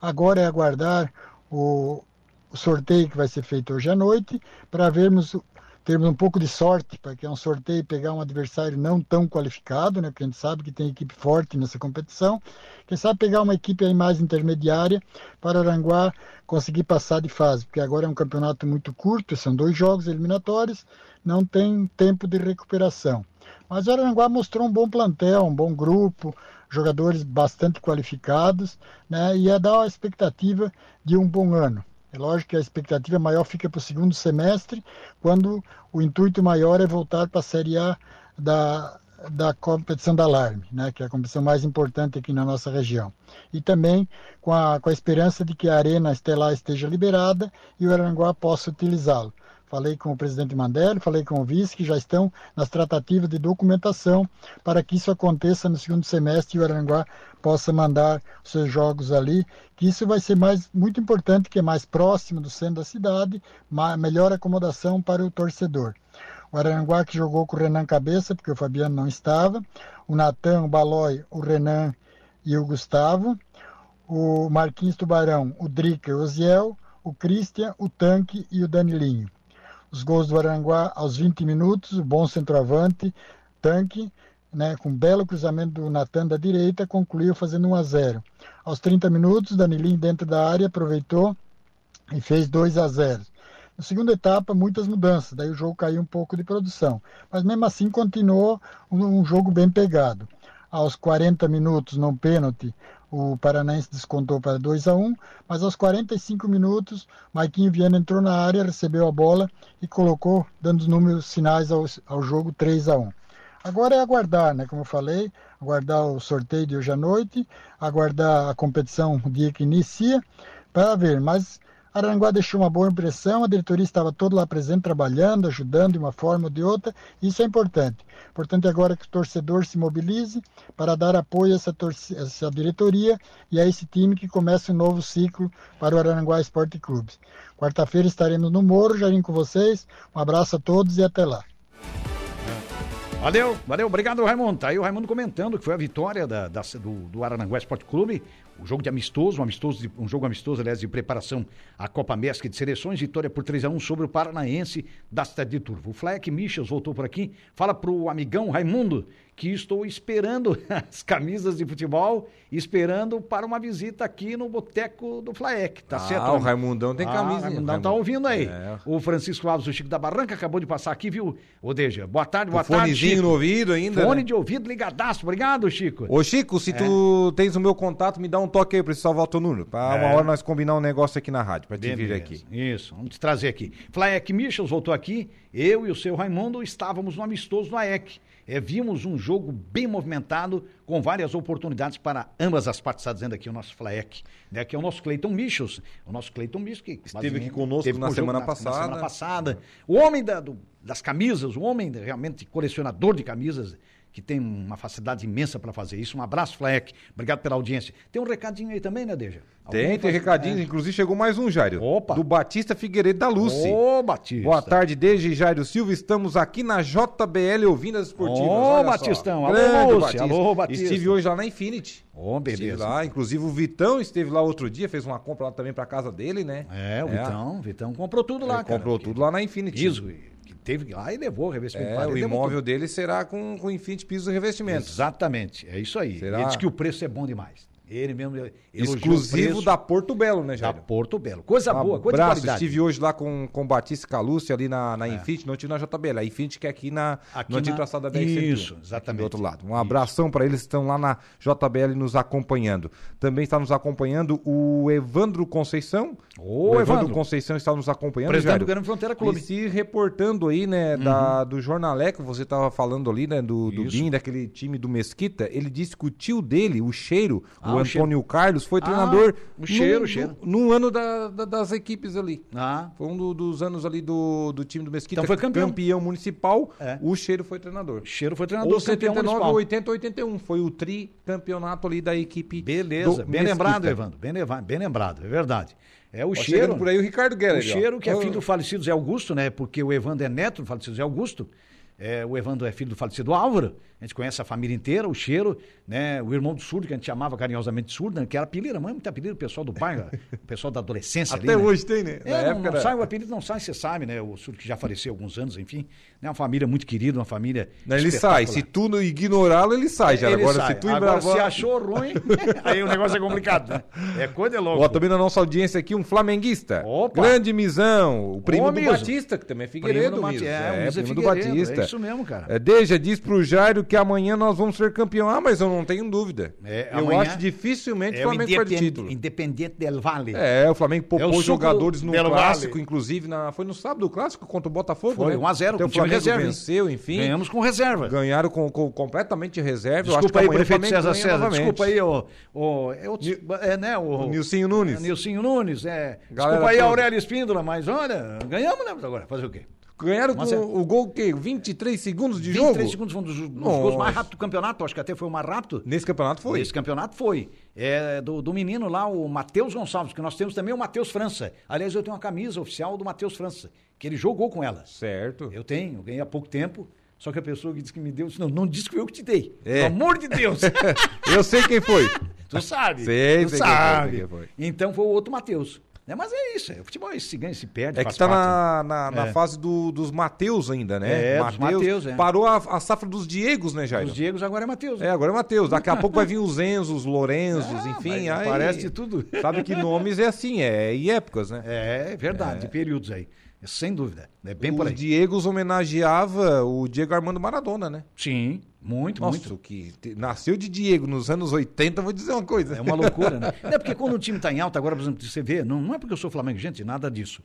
Agora é aguardar o, o sorteio que vai ser feito hoje à noite, para vermos termos um pouco de sorte, para que é um sorteio pegar um adversário não tão qualificado, né? Porque a gente sabe que tem equipe forte nessa competição. Quem sabe pegar uma equipe aí mais intermediária para Aranguá conseguir passar de fase, porque agora é um campeonato muito curto, são dois jogos eliminatórios, não tem tempo de recuperação. Mas o Aranguá mostrou um bom plantel, um bom grupo, jogadores bastante qualificados, né? E é dar a expectativa de um bom ano. É lógico que a expectativa maior fica para o segundo semestre, quando o intuito maior é voltar para a Série A da, da competição da Alarme, né, que é a competição mais importante aqui na nossa região. E também com a, com a esperança de que a Arena Estelar esteja liberada e o Aranguá possa utilizá-lo. Falei com o presidente Mandelli, falei com o vice, que já estão nas tratativas de documentação para que isso aconteça no segundo semestre e o Aranguá possa mandar seus jogos ali, que isso vai ser mais muito importante, que é mais próximo do centro da cidade, melhor acomodação para o torcedor. O Aranguá que jogou com o Renan Cabeça, porque o Fabiano não estava, o Natan, o Balói, o Renan e o Gustavo, o Marquinhos Tubarão, o Drica e o Ziel, o Christian, o Tanque e o Danilinho. Os gols do Aranguá aos 20 minutos, bom centroavante, tanque, né, com um belo cruzamento do Natan da direita, concluiu fazendo 1 a 0. Aos 30 minutos, Danilinho dentro da área aproveitou e fez 2 a 0. Na segunda etapa, muitas mudanças, daí o jogo caiu um pouco de produção. Mas mesmo assim continuou um, um jogo bem pegado. Aos 40 minutos, no pênalti, o Paranaense descontou para 2 a 1 mas aos 45 minutos, Maiquinho Viana entrou na área, recebeu a bola e colocou, dando os números sinais ao, ao jogo 3 a 1 Agora é aguardar, né? Como eu falei, aguardar o sorteio de hoje à noite, aguardar a competição no dia que inicia, para ver. Mas Aranguá deixou uma boa impressão, a diretoria estava toda lá presente, trabalhando, ajudando de uma forma ou de outra, isso é importante. Importante agora que o torcedor se mobilize para dar apoio a essa, essa diretoria e a esse time que começa um novo ciclo para o Aranguá Esporte Clube. Quarta-feira estaremos no Moro, já vim com vocês. Um abraço a todos e até lá. Valeu, valeu, obrigado Raimundo. Tá aí o Raimundo comentando que foi a vitória da, da do, do Arananguá Esporte Clube o jogo de amistoso, um, amistoso de, um jogo amistoso, aliás, de preparação à Copa Mesca de Seleções, vitória por 3 a 1 sobre o Paranaense da cidade de Turvo. O Fleck Michels voltou por aqui, fala pro amigão Raimundo que estou esperando as camisas de futebol, esperando para uma visita aqui no Boteco do Flaek, tá ah, certo? o Raimundão tem ah, camisa. O Raimundão Raimundo. tá ouvindo aí. É. O Francisco Alves, o Chico da Barranca, acabou de passar aqui, viu? Odeja, boa tarde, boa o tarde, Fonezinho Chico. no ouvido ainda, Fone né? de ouvido ligadaço, obrigado, Chico. Ô, Chico, se é. tu tens o meu contato, me dá um toque aí pra esse salvar o teu número, pra é. uma hora nós combinar um negócio aqui na rádio, pra te vir aqui. Isso, vamos te trazer aqui. Flaek Michels voltou aqui, eu e o seu Raimundo estávamos no amistoso no AEC é, vimos um jogo bem movimentado, com várias oportunidades para ambas as partes, está dizendo aqui o nosso Flaek, né, que é o nosso Cleiton Michos, o nosso Cleiton Michos, que esteve aqui conosco na, semana, na, passada. na semana passada. O homem da, do, das camisas, o homem realmente colecionador de camisas, que tem uma facilidade imensa para fazer isso. Um abraço, Fleck. Obrigado pela audiência. Tem um recadinho aí também, né, Deja? Tem, Alguém tem recadinho. É. Inclusive chegou mais um, Jairo. Opa. Do Batista Figueiredo da Lucy. Ô, Batista. Boa tarde, desde Jairo Silva. Estamos aqui na JBL ouvindo as esportivas. Ô, só. Batistão. Alô. Batista. Alô, Batista. Estive hoje lá na Infinity. Ô, Estive beleza. lá, inclusive o Vitão esteve lá outro dia, fez uma compra lá também pra casa dele, né? É, o Vitão, o Vitão comprou tudo lá, Ele cara. comprou tudo lá na Infinity. Que teve lá e levou o revestimento. É, parede, o imóvel tudo. dele será com, com Infinity piso e revestimentos. Exatamente, é isso aí. Será? Ele disse que o preço é bom demais. Ele mesmo Exclusivo da Porto Belo, né, da Jairo? Porto Belo. Coisa Um boa, coisa de abraço. qualidade. É. Estive hoje lá com, com o Batista Calúcia ali na, na Infinity, não estive na JBL. A Infinity que é aqui, na, Aqui no antigo traçado da BR-101. Isso, exatamente. Do outro lado. Um abração para eles que estão lá na JBL nos acompanhando. Também está nos acompanhando o Evandro Conceição. Ô, o Evandro, Evandro. Conceição está nos acompanhando. Presidente Jairo. do Grande Fronteira E Clube. se reportando aí, né, da, do jornaleco, você estava falando ali, né, do, do Isso. BIM, daquele time do Mesquita, ele disse que o tio dele, o Cheiro, Ah, o Antônio Carlos, foi Ah, treinador o Cheiro, num, o Cheiro. num- num ano da- da- das equipes ali. Ah, Foi um do- dos anos ali do, do time do Mesquita. Então foi campeão. municipal, É. o Cheiro foi treinador. Cheiro foi treinador Ou campeão 79, municipal. 80, 81. Foi o tricampeonato ali da equipe Beleza, bem Mesquita. lembrado, Evandro. Bem, bem lembrado, é verdade. É o Ó, cheiro. por aí o Ricardo Guerra. O cheiro, que é filho do falecido Zé Augusto, né? Porque o Evandro é neto do falecido Zé Augusto. É, o Evandro é filho do falecido Álvaro. A gente conhece a família inteira, o cheiro, né? O irmão do surdo, que a gente chamava carinhosamente de surdo, né? que era apelido, mãe, muito apelido, o pessoal do bairro, o pessoal da adolescência Até ali. né? hoje tem, né? É, Na não, era- sai, o apelido não sai, você sabe, né? O surdo que já faleceu há alguns anos, enfim. Né? Uma família muito querida, uma família. Não, ele sai. Se tu não ignorá-lo, ele sai. Já. Ele Agora, sai. se tu Agora, embravar- se achou ruim, aí o negócio é complicado, né? É coisa de louco. Ó, também na nossa audiência aqui, um flamenguista. Opa! Grande Misão. O primo Ô, do. Batista, que também é Primo Figueiredo, do Mati- Miso. é, Miso é primo do Batista. é isso mesmo, cara. É, Deja diz pro Jairo que amanhã nós vamos ser campeão. Ah, mas eu não tenho dúvida. É, eu acho dificilmente É o o Flamengo perde título. Independente del Valle. É, o Flamengo É poupou o jogadores no clássico, Valle. inclusive na, foi no sábado o clássico contra o Botafogo, Foi né? 1 a 0 Até com o o Flamengo reserva. venceu, enfim. Ganhamos com reserva. Ganharam com, com completamente reserva. Desculpa aí, o prefeito César César. novamente. Desculpa aí, o, o, é, outro- é, né, o, O Nilcinho Nunes. É, Nilcinho Nunes, é. Galera Desculpa aí, toda. Aurélio Espíndola, mas olha, ganhamos, né? Agora, fazer o quê? Ganharam com é- o gol, o quê? 23 segundos de 23 jogo? segundos foi um dos, dos gols mais rápidos do campeonato, acho que até foi o mais rápido. Nesse campeonato foi. Esse campeonato foi. É do, do menino lá, o Matheus Gonçalves, que nós temos também o Matheus França. Aliás, eu tenho uma camisa oficial do Matheus França, que ele jogou com ela. Certo. Eu tenho, ganhei há pouco tempo. Só que a pessoa que disse que me deu, disse, não, não disse que foi eu que te dei. É. Pelo amor de Deus. Eu sei quem foi. tu sabe. Sei, tu sei quem foi, sabe. quem foi. Então foi o outro Matheus. Né? Mas é isso, é, o futebol se ganha, se perde. É que tá parte. na, na, na É. fase do- dos Mateus ainda, né? É, dos Mateus, é. Parou a, a safra dos Diegos, né, Jair? Os Diegos agora é Matheus. É, agora é Matheus. Daqui a pouco vai vir os Enzos, os Lorenzos, Ah, enfim. vai- aí, Parece de tudo. Sabe que nomes é assim, é em épocas, né? É, verdade, de períodos aí. Sem dúvida. É bem o por aí. Diegos homenageava o Diego Armando Maradona, né? Sim, muito, Nossa, muito. o que te- nasceu de Diego nos anos 80, vou dizer uma coisa. É uma loucura, né? Não é porque quando o time está em alta, agora, por exemplo, você vê, não, não é porque eu sou Flamengo, gente, nada disso.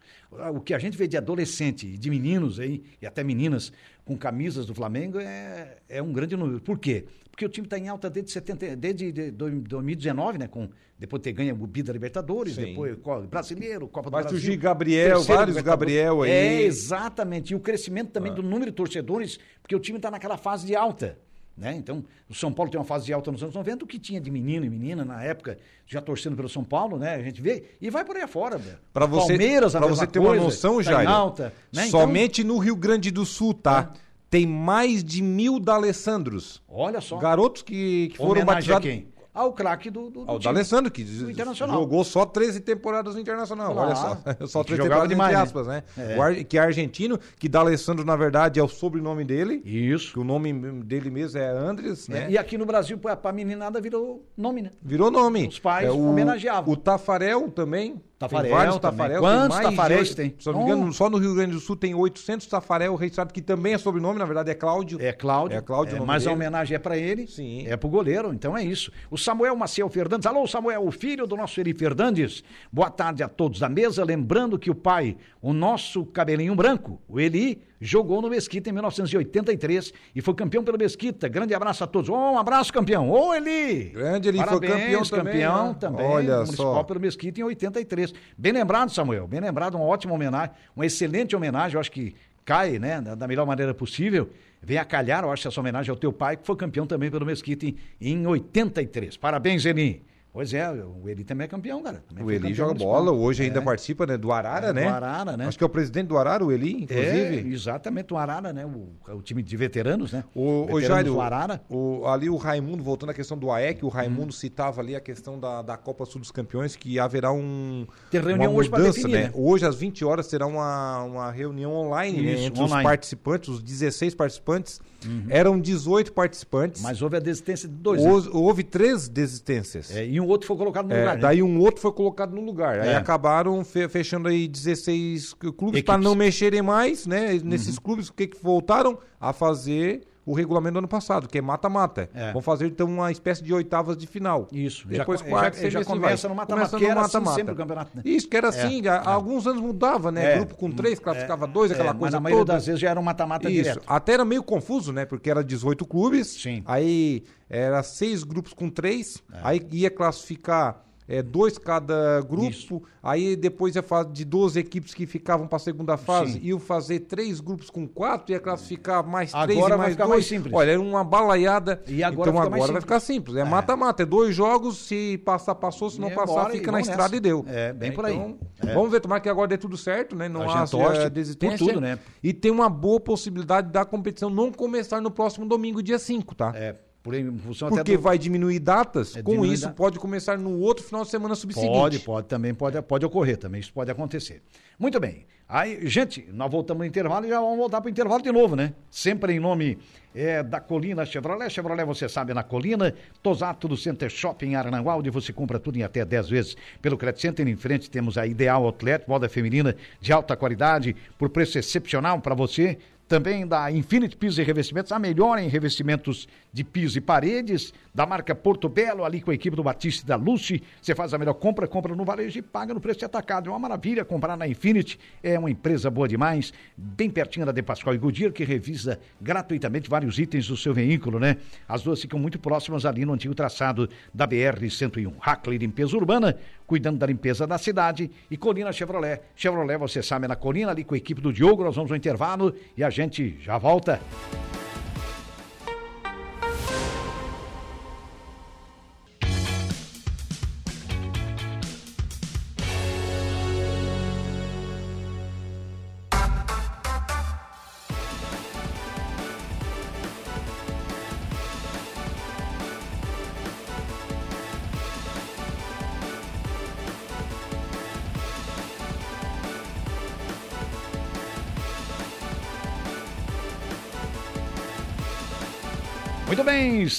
O que a gente vê de adolescente e de meninos aí, e até meninas com camisas do Flamengo é, é um grande número. Por quê? Porque o time está em alta desde, 70, desde de, dois- 2019, né? Com, depois de ter ganho o Bida Libertadores, Sim. depois Co- Brasileiro, Copa do Vai Brasil. surgir Gabriel, terceiro vários. Gabriel aí. É, exatamente. E o crescimento também Ah. do número de torcedores, porque o time está naquela fase de alta. Né? Então, o São Paulo tem uma fase de alta nos anos 90, o que tinha de menino e menina na época, já torcendo pelo São Paulo, né? A gente vê, e vai por aí afora. Pra você, Palmeiras, pra você ter coisa, uma noção, tá Jair, alta, né? Então, somente no Rio Grande do Sul, tá? Tem mais de mil D'Alessandros. olha só. Garotos que, que foram batizados. quem? Ao craque do, do, do Ao time. D'Alessandro, que Do Internacional. jogou só 13 temporadas no Internacional. Claro. Olha só. Só Que 13 jogava temporadas demais, entre né? aspas, né? É. O ar- que é argentino, que D'Alessandro, na verdade, é o sobrenome dele. Isso. Que o nome dele mesmo é Andres, né? É, E aqui no Brasil, pra, pra meninada, virou nome, né? Virou nome. Os pais é, o, homenageavam. O Tafarel também. Tafarel tem vários. Tafarel. Quantos Tafaréis oito- tem? Se não me engano, só no Rio Grande do Sul tem 800 Tafarel registrado, que também é sobrenome, na verdade é Cláudio. É Cláudio. É Cláudio nome mas a dele. homenagem é para ele. Sim. É pro goleiro, então é isso. O Samuel Maciel Fernandes. Alô, Samuel, o filho do nosso Eri Fernandes. Boa tarde a todos da mesa. Lembrando que o pai, o nosso cabelinho branco, o Eli, jogou no Mesquita em 1983 e foi campeão pelo Mesquita. Grande abraço a todos. Ô, um abraço, campeão. Ô, Eli. Grande, ele foi Parabéns, campeão também, campeão né? também. Olha municipal só. pelo Mesquita em 83. Bem lembrado, Samuel. Bem lembrado, uma ótima homenagem, uma excelente homenagem. Eu acho que cai, né, da, da melhor maneira possível, vem a calhar, eu acho, essa homenagem ao teu pai, que foi campeão também pelo Mesquita em, em 83. Parabéns, Eli. Pois é, o Eli também é campeão, cara. Também O Eli joga bola, hoje ainda É. participa né, do Arara, É, né? do Arara, né? Acho que é o presidente do Arara, o Eli, É, inclusive. exatamente, o Arara, né? O, o time de veteranos, né? O, o Veteranos Jairo, do Arara. o- ali o Raimundo, voltando à questão do AEC, o Raimundo Hum. citava ali a questão da, da Copa Sul dos Campeões, que haverá um, Tem reunião uma hoje mudança, definir, né? né? Hoje, às 20 horas, será uma, uma reunião online né, Isso, entre online. os participantes, os 16 participantes. Eram 18 participantes. Mas houve a desistência de dois. né? Houve, houve três desistências. É, e um outro foi colocado no É, lugar, né? daí um outro foi colocado no lugar. Aí É. acabaram fe- fechando aí 16 clubes para. Uhum. não mexerem mais, né? Nesses clubes, o que, que voltaram a fazer o regulamento do ano passado, que é mata-mata. É. Vão fazer então uma espécie de oitavas de final. Isso, Depois já, quarto, já, já assim começa no mata-mata, Começa que no assim mata-mata. sempre o campeonato, né? Isso, que era assim, há, há alguns anos mudava, né? É. Grupo com três, classificava dois, aquela É, mas coisa na maioria toda. das vezes já era um mata-mata Isso. direto. Até era meio confuso, né? Porque era 18 clubes. Sim. Aí era seis grupos com três. É. Aí ia classificar é, dois cada grupo. Isso. Aí depois ia fazer de 12 equipes que ficavam para a segunda fase. Sim. Iam fazer três grupos com quatro. Ia classificar mais três Agora e vai mais dois. mais simples. Olha, era uma balaiada. E agora então agora vai ficar simples. É mata-mata. É. dois jogos. Se passar, passou. Se não E passar, embora, e fica na estrada nessa. e deu. É, bem por aí. Então, É. Vamos ver. Tomara que agora dê tudo certo, né? Não A há torce por desistência. tudo, né? E tem uma boa possibilidade da competição não começar no próximo domingo, dia 5, tá? É, por em função até Porque do- vai diminuir datas, É, com diminuir isso da- pode começar no outro final de semana subseguinte. Pode, pode, também pode, pode ocorrer, também isso pode acontecer. Muito bem. Aí, gente, nós voltamos no intervalo e já vamos voltar para o intervalo de novo, né? Sempre em nome é, da Colina Chevrolet. Chevrolet, você sabe, na Colina. Tosato do Center Shopping em Arananguá, onde você compra tudo em até 10 vezes pelo Credit Center. Em frente temos a Ideal Outlet, moda feminina de alta qualidade, por preço excepcional para você. Também da Infinite Pisos e Revestimentos, a melhor em revestimentos de piso e paredes, da marca Porto Belo, ali com a equipe do Batista e da Lucy. Você faz a melhor compra, compra no varejo e paga no preço de atacado. É uma maravilha comprar na Infinity, é uma empresa boa demais, bem pertinho da De Pascoal e Goodyear, que revisa gratuitamente vários itens do seu veículo, né? As duas ficam muito próximas ali no antigo traçado da BR-101. Hackley Limpeza Urbana, cuidando da limpeza da cidade, e Colina Chevrolet. Chevrolet, você sabe, é na Colina, ali com a equipe do Diogo, nós vamos ao intervalo e a gente já volta.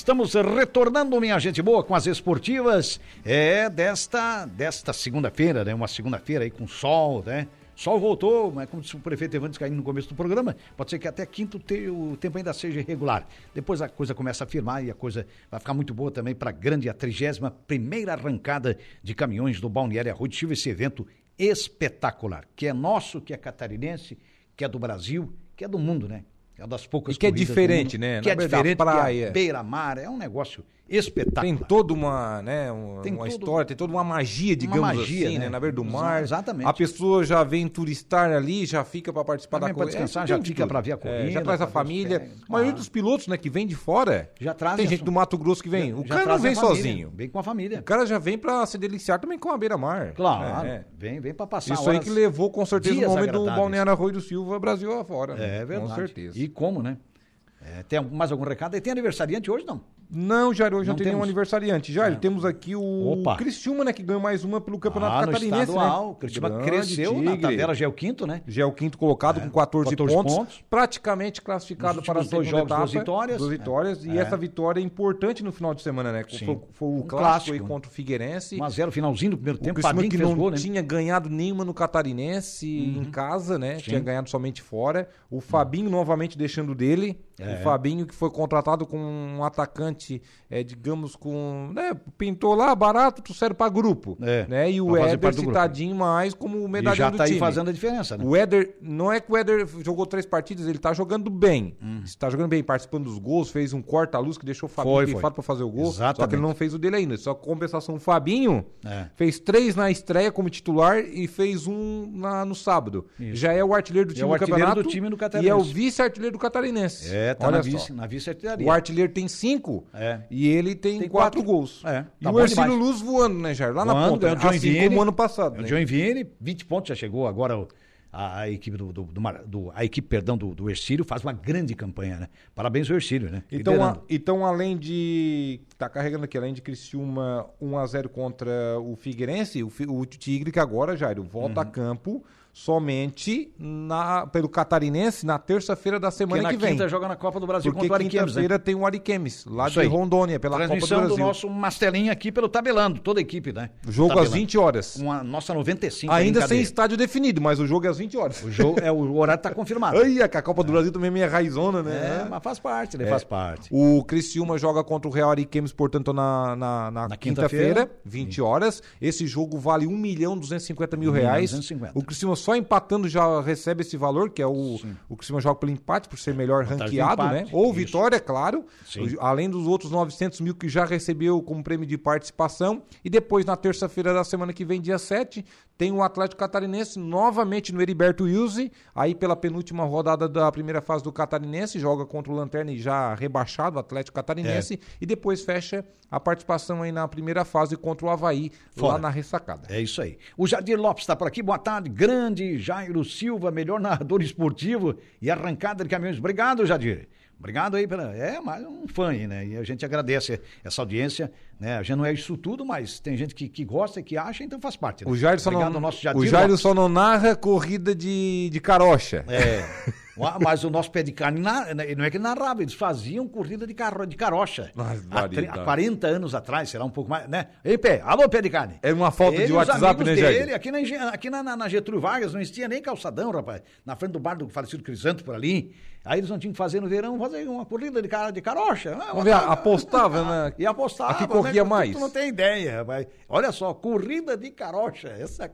Estamos retornando, minha gente boa, com as esportivas é desta, desta segunda-feira, né? Uma segunda-feira aí com sol, né? Sol voltou, mas como disse o prefeito Evandes Caim no começo do programa, pode ser que até quinto te- o tempo ainda seja irregular. Depois a coisa começa a firmar e a coisa vai ficar muito boa também para a grande, a 31 primeira arrancada de caminhões do Balneário Arroio esse evento espetacular, que é nosso, que é catarinense, que é do Brasil, que é do mundo, né? É das poucas E que é diferente, né? Que Na é diferente, praia. que é beira-mar, é um negócio espetacular. Tem toda uma, né, um- Tem uma todo- história, tem toda uma magia, digamos magia, assim, né? né? Na beira do mar. exatamente. A pessoa já vem turistar ali, já fica para participar Também da corrida. descansar, É, já fica pra ver a É, corrida, já traz a família. pés, A maioria claro. dos pilotos, né, que vem de fora, Já trazem tem gente do Mato Grosso que vem. O Já cara não vem sozinho. Vem com a família. O cara já vem para se deliciar também com a beira-mar. Claro, É, é. vem, vem para passar Isso aí que levou com certeza o nome do. Balneário Arroio do Silva Brasil afora. né? É verdade. Com certeza. E como, né? É, tem mais algum recado? E tem aniversariante hoje, não? Não, Jair, hoje não, Não tem nenhum aniversariante. Jair, temos aqui o Opa. Criciúma, né, que ganhou mais uma pelo Campeonato ah, Catarinense, no estadual. né? Curitiba Grande cresceu na Tigre. tabela, já é o quinto, né? Já é o quinto colocado com 14, 14 pontos, pontos. praticamente classificado para a segunda jogos, etapa. duas vitórias. Duas vitórias. E É. essa vitória é importante no final de semana, né? Sim. Foi, foi o Um clássico, aí né? contra o Figueirense. 1x0, finalzinho do primeiro O tempo. Criciúma que não gol, né? Uhum. tinha ganhado nenhuma no Catarinense em casa, né? Tinha ganhado somente fora. O Fabinho novamente deixando dele. É. O Fabinho que foi contratado com um atacante atacante, é, digamos, com. Né, pintou lá, barato, trouxeram para grupo. É, né? E o Éder do citadinho mais como o E medalhão já do tá aí time. fazendo a diferença, né? O Éder, não é que o Éder jogou três partidas, ele tá jogando bem. Hum. Está jogando bem, participando dos gols, fez um corta-luz que deixou o Fabinho pifado pra fazer o gol. Só que Exatamente. ele não fez o dele ainda. Só compensação, o Fabinho É. fez três na estreia como titular e fez um na- no sábado. Isso. Já é o artilheiro do E time é o do artilheiro campeonato. do time do E é o vice-artilheiro do Catarinense. É, tá Olha na só. vice, na vice-artilharia. O artilheiro tem cinco É. e ele tem, Tem quatro, quatro. gols. É, e tá o bom Ercílio demais. Luz voando, né, Jair? Lá na Voando, ponta. é o John assim como ano passado. O né? John Vini, 20 pontos já chegou. Agora o- a, a equipe do, do, do do- a equipe, perdão, do, do Ercílio faz uma grande campanha, né? Parabéns ao Ercílio, né? Então, a- então, além de. Tá carregando aqui, além de Criciúma 1x0 contra o Figueirense, o, o Tigre, que agora, Jairo, volta a Uhum. campo somente na, pelo Catarinense na terça-feira da semana na que vem. quinta joga na Copa do Brasil Porque contra o Ariquemes, né? quinta-feira tem o Ariquemes, lá Isso de. Rondônia, pela Copa do Transmissão do, Brasil. nosso Mastelinho aqui pelo Tabelando, toda a equipe, né? Jogo às Tabelando. 20 horas. Uma, nossa 95. Ainda brincadeira. sem estádio definido, mas o jogo é às 20 horas. O jogo, é, o horário tá confirmado. Ai, é que a Copa do Brasil também é meio raizona, né? É, mas faz parte, né? Faz parte. O Criciúma joga contra o Real Ariquemes, portanto, na, na, na Na quinta-feira, quinta-feira. 20 horas. Esse jogo vale 1 milhão 250 mil reais. 250. O Criciúma só empatando já recebe esse valor, que é o, o Criciúma joga pelo empate, por ser melhor do ranqueado, né? empate, Ou isso. vitória, claro. Sim. Além dos outros 900 mil que já recebeu como prêmio de participação. E depois, na terça-feira da semana que vem, dia 7, tem o Atlético Catarinense novamente no Heriberto Wilson, aí pela penúltima rodada da primeira fase do Catarinense, joga contra o Lanterna e já rebaixado, o Atlético Catarinense, É. e depois fecha a participação aí na primeira fase contra o Havaí, lá Fora. na ressacada. É isso aí. O Jadir Lopes está por aqui. Boa tarde. Grande Jairo Silva, melhor narrador esportivo e arrancada de caminhões. Obrigado, Jadir. Obrigado aí pela. É mais um fã aí, né? E a gente agradece essa audiência, né? A gente não é isso tudo, mas tem gente que, que gosta, que acha, então faz parte. Né? O Jair só Obrigado não, nosso Jadir o Jair só não narra corrida de, de carocha. É. Mas o nosso pé de carne, na- não é que narrava, eles faziam corrida de, carro, de carocha. Há, tre- há 40 anos atrás, será um pouco mais, né? Ei, pé, alô, pé de carne. É uma falta Ele de WhatsApp, né, Jair? dele, aqui, na, aqui na, na- na Getúlio Vargas não existia nem calçadão, rapaz. Na frente do bar do falecido Crisanto, por ali. Aí eles não tinham que fazer no verão, fazer uma corrida de, de carocha. Ah, Vamos ver, apostava, né? E apostava. Corria né? mais. Tu não tem ideia, rapaz. Olha só, corrida de carocha. Essa,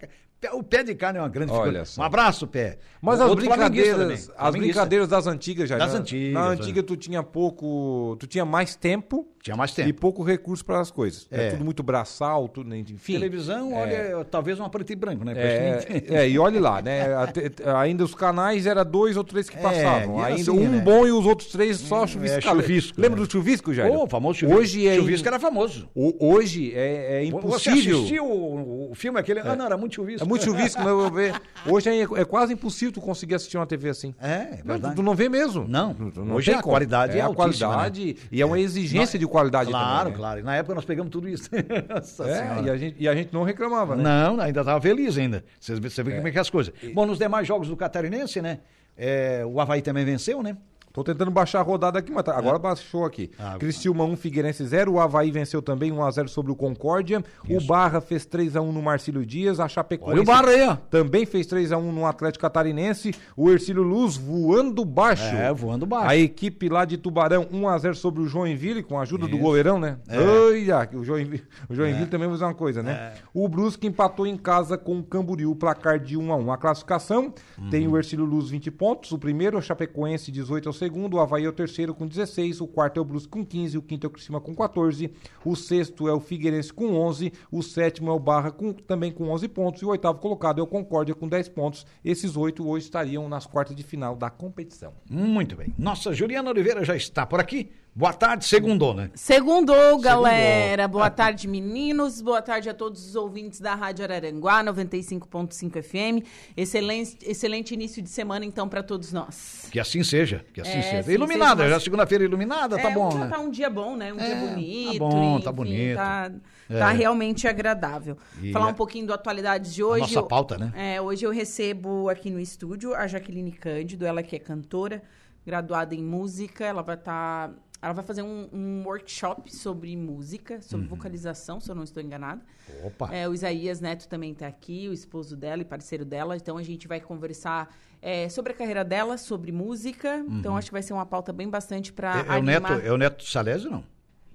o pé de carne é uma grande Olha. Um abraço, pé. Mas as Outro flamenguista brincadeiras, as brincadeiras das antigas já. Das na, antigas, Na é. antiga tu tinha pouco, tu tinha mais tempo Tinha mais tempo. e pouco recurso para as coisas. É. É. tudo muito braçal, tudo, né, enfim. Televisão, olha, talvez uma preto e branco, né? É, é, e olhe lá, né? Até- ainda os canais era dois ou três que É, passavam. ainda assim, um né? bom e os outros três só chuvisco. é, chuvisco, Lembra né? do chuvisco, Jair? O famoso chuvisco. Hoje é chuvisco era famoso. o- Hoje é, é Você impossível. assistiu o, o filme aquele? Ah, não, era muito chuvisco. É muito chuvisco, mas eu vou ver. Hoje é, é quase impossível tu conseguir assistir uma TV assim. É, é Não, verdade. tu, tu não vê mesmo. Não. Tu- tu Hoje a qualidade é a altíssima, qualidade e é uma exigência de qualidade Claro, também. né? claro. E na época nós pegamos tudo isso. Nossa É, e a, gente, e a gente não reclamava, né? Não, ainda estava feliz ainda. Você vê, vê como é que é as coisas. Bom, nos demais jogos do Catarinense, né? é, o Havaí também venceu, né? Tô tentando baixar a rodada aqui, mas tá- agora baixou aqui. Ah, Criciúma 1, Figueirense 0. O Havaí venceu também 1x0 sobre o Concórdia. O Barra fez 3x1 no Marcílio Dias. A Chapecoense Olha o Barra aí, ó. também fez 3x1 no Atlético Catarinense. O Ercílio Luz voando baixo. É, voando baixo. A equipe lá de Tubarão 1x0 sobre o Joinville, com a ajuda do Isso. goleirão, né? É. Olha, o Joinville, o Joinville também vai fazer uma coisa, né? É. O Brusque empatou em casa com o Camboriú, placar de 1x1. A classificação tem Uhum. o Ercílio Luz 20 pontos, o primeiro, o Chapecoense 18 é o segundo, o Havaí é o terceiro com 16, o quarto é o Brusque com 15, o quinto é o Criciúma com 14, o sexto é o Figueirense com 11, o sétimo é o Barra com, também com 11 pontos e o oitavo colocado é o Concórdia com 10 pontos. Esses oito hoje estariam nas quartas de final da competição. Muito bem. Nossa, Juliana Oliveira já está por aqui. Boa tarde, segundou, né? Segundou, galera. Boa tarde, meninos. Boa tarde a todos os ouvintes da Rádio Araranguá, 95.5 FM. Excelente, excelente início de semana, então, para todos nós. Que assim seja, que assim É, seja. sim, iluminada, seja uma- já segunda-feira iluminada, tá É, bom, já né? tá um dia bom, né? Um dia É, bonito. tá bom, enfim, tá bonito. Tá, É. tá realmente agradável. E Falar é- um pouquinho do Atualidades de hoje. nossa eu- pauta, né? É, hoje eu recebo aqui no estúdio a Jaqueline Cândido, ela que é cantora, graduada em música. Ela vai estar. Ela vai fazer um, um workshop sobre música, Uhum. sobre vocalização, se eu não estou enganada. Opa. É, o Isaías Neto também está aqui, o esposo dela e parceiro dela. Então a gente vai conversar é, sobre a carreira dela, sobre música. Então acho que vai ser uma pauta bem bastante para É, é o animar. neto, é o neto Salésio, não?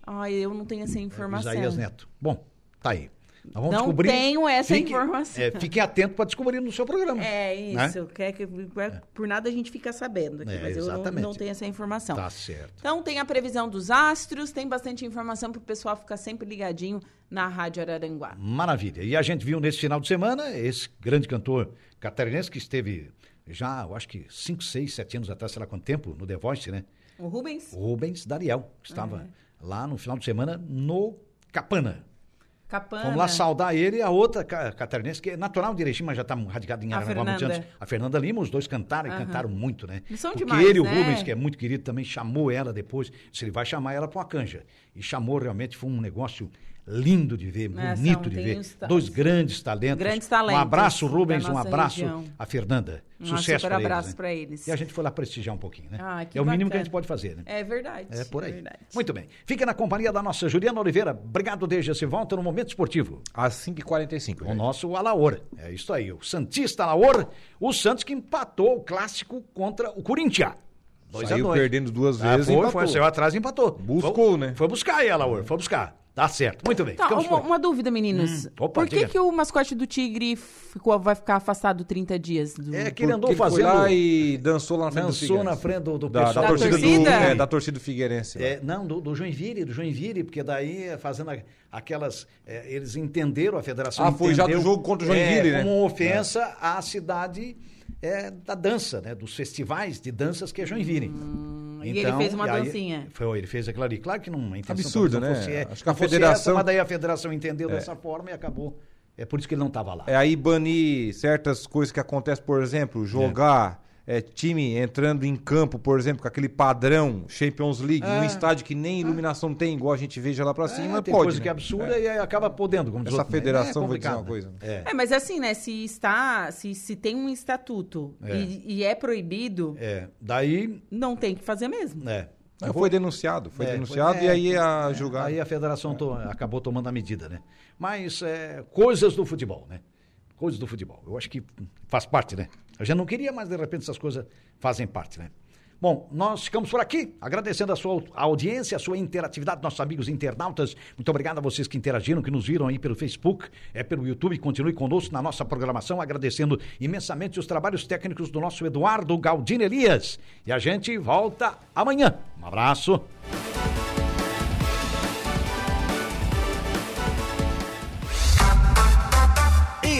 Ai, eu não tenho essa informação. Isaías Neto. Bom, tá aí. Nós vamos Não descobrir. tenho essa Fique- informação. é, fiquem atentos para descobrir no seu programa. É né? isso. Quer que, por nada a gente fica sabendo aqui, É, mas eu não, exatamente. não tenho essa informação. Tá certo. Então tem a previsão dos astros, tem bastante informação para o pessoal ficar sempre ligadinho na Rádio Araranguá. Maravilha. E a gente viu nesse final de semana esse grande cantor catarinense que esteve já, eu acho que 5, 6, 7 anos atrás, sei lá quanto tempo, no The Voice, né? O Rubens, O Rubens Dariel, que estava lá no final de semana no Capana. Capana. Vamos lá saudar ele e a outra ca- catarinense, que é natural de Erechim, mas já está radicada em Aranaguá há muitos anos. A Fernanda Lima, os dois cantaram e Aham. cantaram muito, né? Eles são Porque demais, ele, o né? Rubens, que é muito querido, também chamou ela depois. Se ele vai chamar ela para uma canja. E chamou realmente, foi um negócio lindo de ver, É, bonito são- de ver. Dois grandes talentos. Grandes Um talentos abraço, Rubens, um abraço região. a Fernanda. Um Sucesso super pra eles, abraço né? pra eles. E a gente foi lá prestigiar um pouquinho, né? Ah, que é o mínimo que a bacana. gente pode fazer, né? É verdade. É por aí. verdade. Muito bem. Fica na companhia da nossa Juliana Oliveira. Obrigado, Deja. Se volta no Momento Esportivo. Às 5h45. O nosso Alaor. É isso aí. O Santista Alaor. O Santos que empatou o clássico contra o Corinthians. Dois Saiu a dois. perdendo duas Ah, vezes e foi, empatou. foi, saiu atrás e empatou. Buscou, foi, né? Foi buscar aí, Alaor. Foi buscar. Tá certo. Muito bem. Tá, uma, uma dúvida, meninos. Hum, opa, Por que, diga. que o mascote do Tigre ficou, vai ficar afastado 30 dias? Do... É que ele andou Porque fazendo... foi lá e dançou lá na frente do Dançou Figueirense. na frente do, do Da, pessoal. da torcida, torcida? do, é, da torcida do Figueirense. É, não, do, do Joinville, do Joinville, porque daí é, fazendo aquelas. é, eles entenderam, a federação Ah, foi já do jogo contra o Joinville, é, né? Como ofensa à cidade é, da dança, né? Dos festivais de danças que é Joinville. E ele fez uma e aí- dancinha. Foi, ele fez aquilo ali. Claro que não. Absurdo, não né? Fosse, é, Acho que a federação- essa, mas daí a federação entendeu dessa forma e acabou. É por isso que ele não estava lá. É aí banir certas coisas que acontecem, por exemplo, jogar é, time entrando em campo, por exemplo, com aquele padrão Champions League, num estádio que nem iluminação tem, igual a gente veja lá pra cima, É, tem pode. coisa né? que é absurda e aí acaba podendo. Como diz Essa né? federação, é vou dizer uma coisa. né? É, mas assim, né? Se está, se, se tem um estatuto E, e é proibido, É, é. Daí. não tem que fazer mesmo. É. Não, foi denunciado, foi É, denunciado foi- e aí é, a é, julgar. Aí a federação to- acabou tomando a medida, né? Mas é, coisas do futebol, né? Coisas do futebol. Eu acho que faz parte, né? Eu já não queria, mas de repente essas coisas fazem parte, né? Bom, nós ficamos por aqui, agradecendo a sua audiência, a sua interatividade, nossos amigos internautas. Muito obrigado a vocês que interagiram, que nos viram aí pelo Facebook, é pelo YouTube. Continue conosco na nossa programação, agradecendo imensamente os trabalhos técnicos do nosso Eduardo Galdino Elias. E a gente volta amanhã. Um abraço.